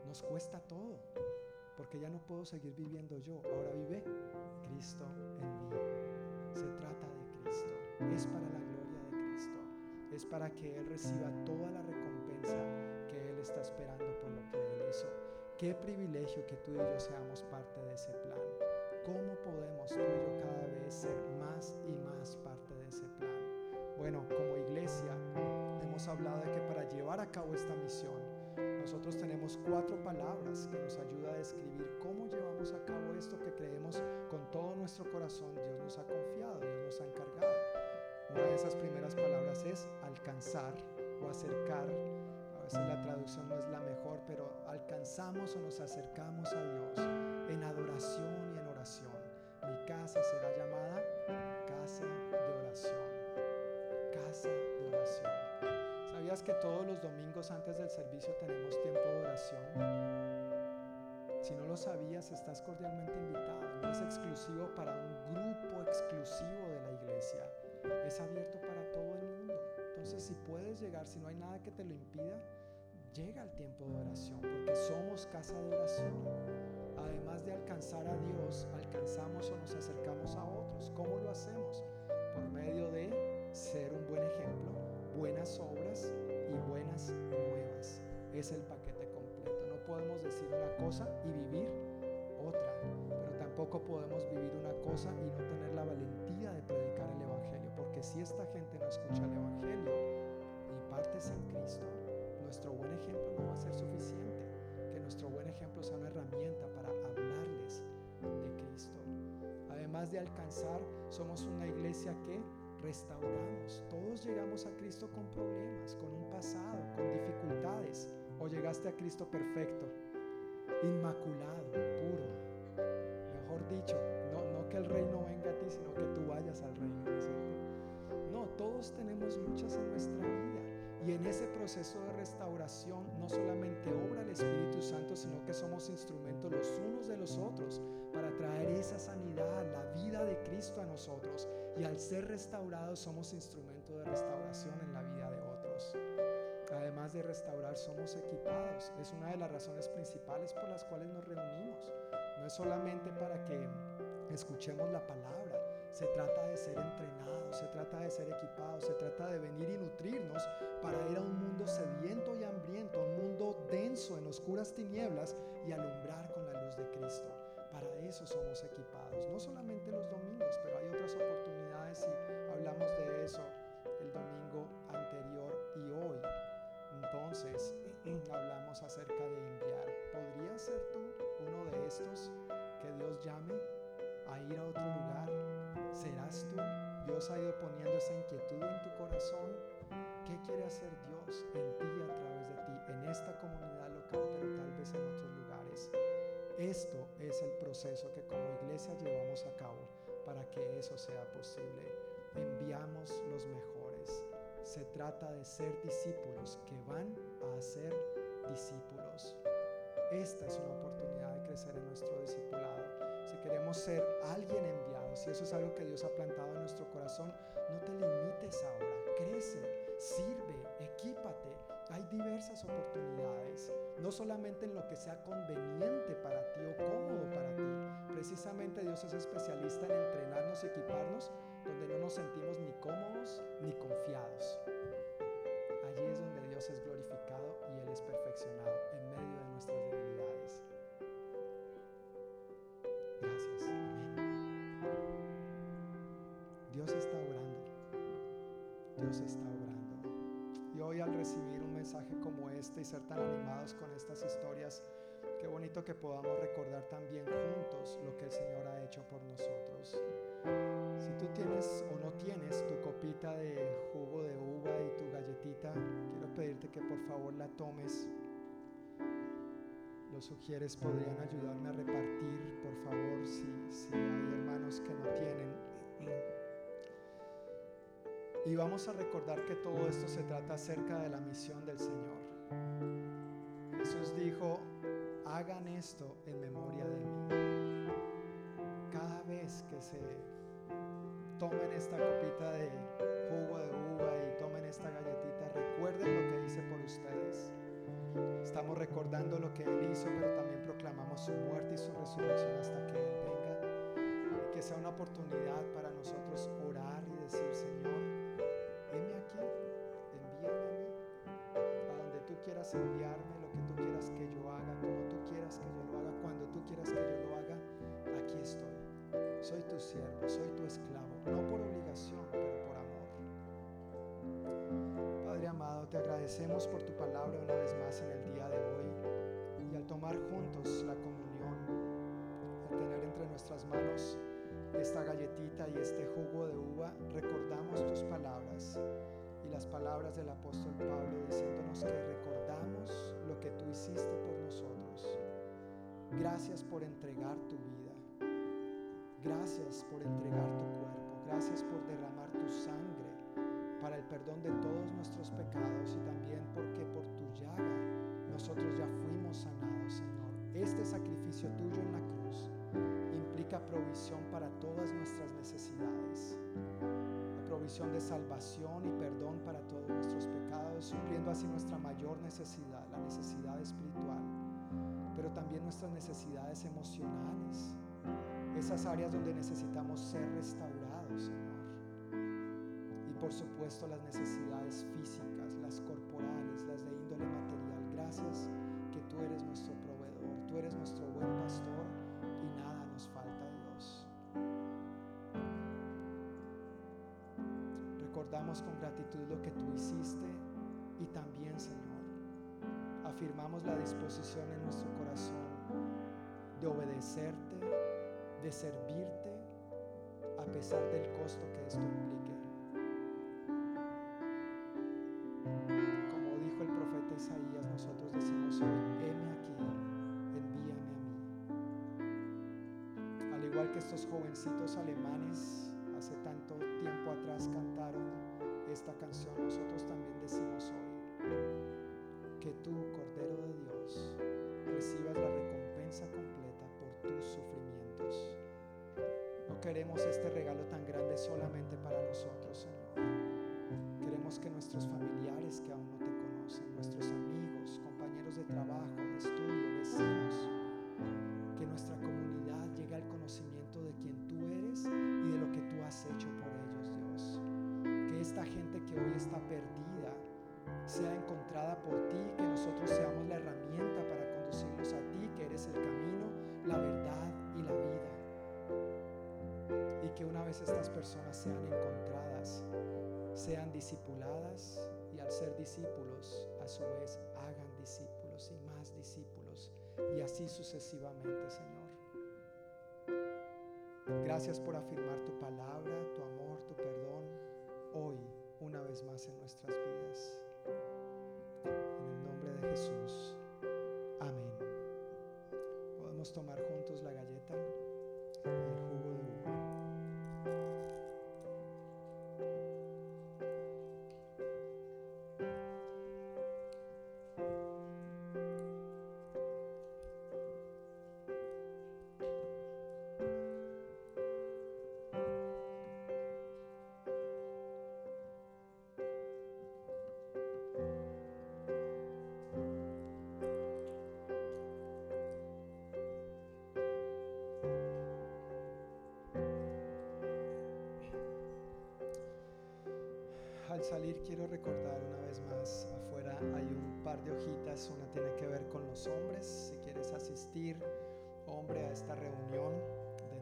nos cuesta todo, porque ya no puedo seguir viviendo yo, ahora vive Cristo en mí. Es para la gloria de Cristo, es para que Él reciba toda la recompensa que Él está esperando por lo que Él hizo. Qué privilegio que tú y yo seamos parte de ese plan. ¿Cómo podemos tú y yo cada vez ser más y más parte de ese plan? Bueno, como iglesia hemos hablado de que para llevar a cabo esta misión, nosotros tenemos cuatro palabras que nos ayuda a describir cómo llevamos a cabo esto que creemos con todo nuestro corazón. Dios nos ha confiado, Dios nos ha encargado. Una de esas primeras palabras es alcanzar o acercar. A veces la traducción no es la mejor, pero alcanzamos o nos acercamos a Dios en adoración y en oración. Mi casa será llamada casa de oración. Casa de oración. ¿Sabías que todos los domingos antes del servicio tenemos tiempo de oración? Si no lo sabías, estás cordialmente invitado. No es exclusivo para un grupo exclusivo de la iglesia. Es abierto para todo el mundo. Entonces, si puedes llegar, si no hay nada que te lo impida, llega al tiempo de oración, porque somos casa de oración. Además de alcanzar a Dios, alcanzamos o nos acercamos a otros. ¿Cómo lo hacemos? Por medio de ser un buen ejemplo, buenas obras y buenas nuevas. Es el paquete completo. No podemos decir una cosa y vivir otra, pero tampoco podemos vivir una cosa y no tener la valentía de predicar si esta gente no escucha el Evangelio y partes en Cristo, nuestro buen ejemplo no va a ser suficiente. Que nuestro buen ejemplo sea una herramienta para hablarles de Cristo. Además de alcanzar, somos una iglesia que restauramos. Todos llegamos a Cristo con problemas, con un pasado, con dificultades. O llegaste a Cristo perfecto, inmaculado, puro. Mejor dicho, no, que el reino venga a ti, sino que tú vayas al reino. ¿no, es cierto? Todos tenemos luchas en nuestra vida. Y en ese proceso de restauración no solamente obra el Espíritu Santo, sino que somos instrumentos los unos de los otros para traer esa sanidad, la vida de Cristo a nosotros. Y al ser restaurados somos instrumento de restauración en la vida de otros. Además de restaurar, somos equipados. Es una de las razones principales por las cuales nos reunimos. No es solamente para que escuchemos la palabra, se trata de ser entrenados, se trata de ser equipados, se trata de venir y nutrirnos para ir a un mundo sediento y hambriento, un mundo denso en oscuras tinieblas y alumbrar con la luz de Cristo. Para eso somos equipados, no solamente los domingos, pero hay otras oportunidades y hablamos de eso el domingo anterior y hoy. Entonces, hablamos acerca de enviar. ¿Podrías ser tú uno de estos que Dios llame a ir a otro. Ha ido poniendo esa inquietud en tu corazón. ¿Qué quiere hacer Dios en ti a través de ti, en esta comunidad local, pero tal vez en otros lugares? Esto es el proceso que como iglesia llevamos a cabo para que eso sea posible. Enviamos los mejores. Se trata de ser discípulos que van a ser discípulos. Esta es una oportunidad de crecer en nuestro discipulado. Si queremos ser alguien enviado, si eso es algo que Dios ha plantado en nuestro corazón, no te limites ahora. Crece, sirve, equípate. Hay diversas oportunidades, no solamente en lo que sea conveniente para ti o cómodo para ti. Precisamente Dios es especialista en entrenarnos equiparnos donde no nos sentimos ni cómodos ni confiados. Allí es donde Dios es glorificado y Él es perfeccionado Dios está obrando. Y hoy al recibir un mensaje como este y ser tan animados con estas historias, qué bonito que podamos recordar también juntos lo que el Señor ha hecho por nosotros. Si tú tienes o no tienes tu copita de jugo de uva y tu galletita, quiero pedirte que por favor la tomes. Los sugieres podrían ayudarme a repartir, por favor, si, si hay hermanos que no tienen. Y vamos a recordar que todo esto se trata acerca de la misión del Señor. Jesús dijo, hagan esto en memoria de mí. Cada vez que se tomen esta copita de jugo de uva y tomen esta galletita, recuerden lo que hice por ustedes. Estamos recordando lo que Él hizo, pero también proclamamos su muerte y su resurrección hasta que Él venga. Que sea una oportunidad para nosotros orar y decir, Señor, quieras enviarme, lo que tú quieras que yo haga, como tú quieras que yo lo haga, cuando tú quieras que yo lo haga, aquí estoy. Soy tu siervo, soy tu esclavo, no por obligación, pero por amor. Padre amado, te agradecemos por tu palabra una vez más en el día de hoy y al tomar juntos la comunión, al tener entre nuestras manos esta galletita y este jugo de uva, recordamos tus palabras y las palabras del apóstol Pablo diciéndonos que recordamos lo que tú hiciste por nosotros. Gracias por entregar tu vida. Gracias por entregar tu cuerpo. Gracias por derramar tu sangre para el perdón de todos nuestros pecados y también porque por tu llaga nosotros ya fuimos sanados, Señor. Este sacrificio tuyo en la cruz implica provisión para todas nuestras necesidades. Provisión de salvación y perdón para todos nuestros pecados, supliendo así nuestra mayor necesidad, la necesidad espiritual, pero también nuestras necesidades emocionales, esas áreas donde necesitamos ser restaurados, Señor. Y por supuesto las necesidades físicas, las corporales, las de índole material. Gracias que tú eres nuestro proveedor, tú eres nuestro buen pastor Recordamos con gratitud lo que tú hiciste y también, Señor, afirmamos la disposición en nuestro corazón de obedecerte, de servirte a pesar del costo que esto implique. Gracias por afirmar tu palabra, tu amor, tu perdón, hoy, una vez más en nuestras vidas. En el nombre de Jesús. Al salir quiero recordar una vez más, afuera hay un par de hojitas, una tiene que ver con los hombres, si quieres asistir, hombre, a esta reunión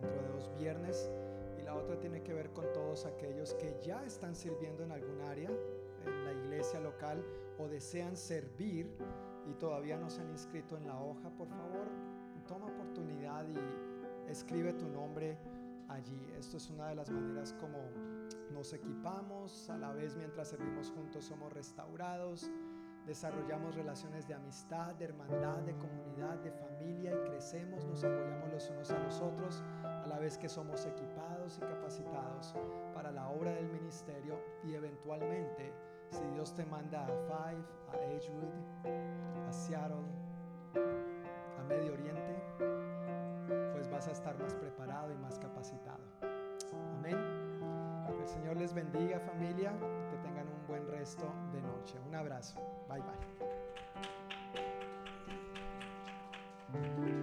dentro de dos viernes, y la otra tiene que ver con todos aquellos que ya están sirviendo en algún área, en la iglesia local, o desean servir y todavía no se han inscrito en la hoja. Por favor, toma oportunidad y escribe tu nombre allí. Esto es una de las maneras como nos equipamos, a la vez mientras servimos juntos somos restaurados, desarrollamos relaciones de amistad, de hermandad, de comunidad, de familia y crecemos, nos apoyamos los unos a los otros, a la vez que somos equipados y capacitados para la obra del ministerio y eventualmente, si Dios te manda a Five, a Edgewood, a Seattle, a Medio Oriente, pues vas a estar más preparado y más capacitado. El Señor les bendiga familia, que tengan un buen resto de noche. Un abrazo. Bye bye.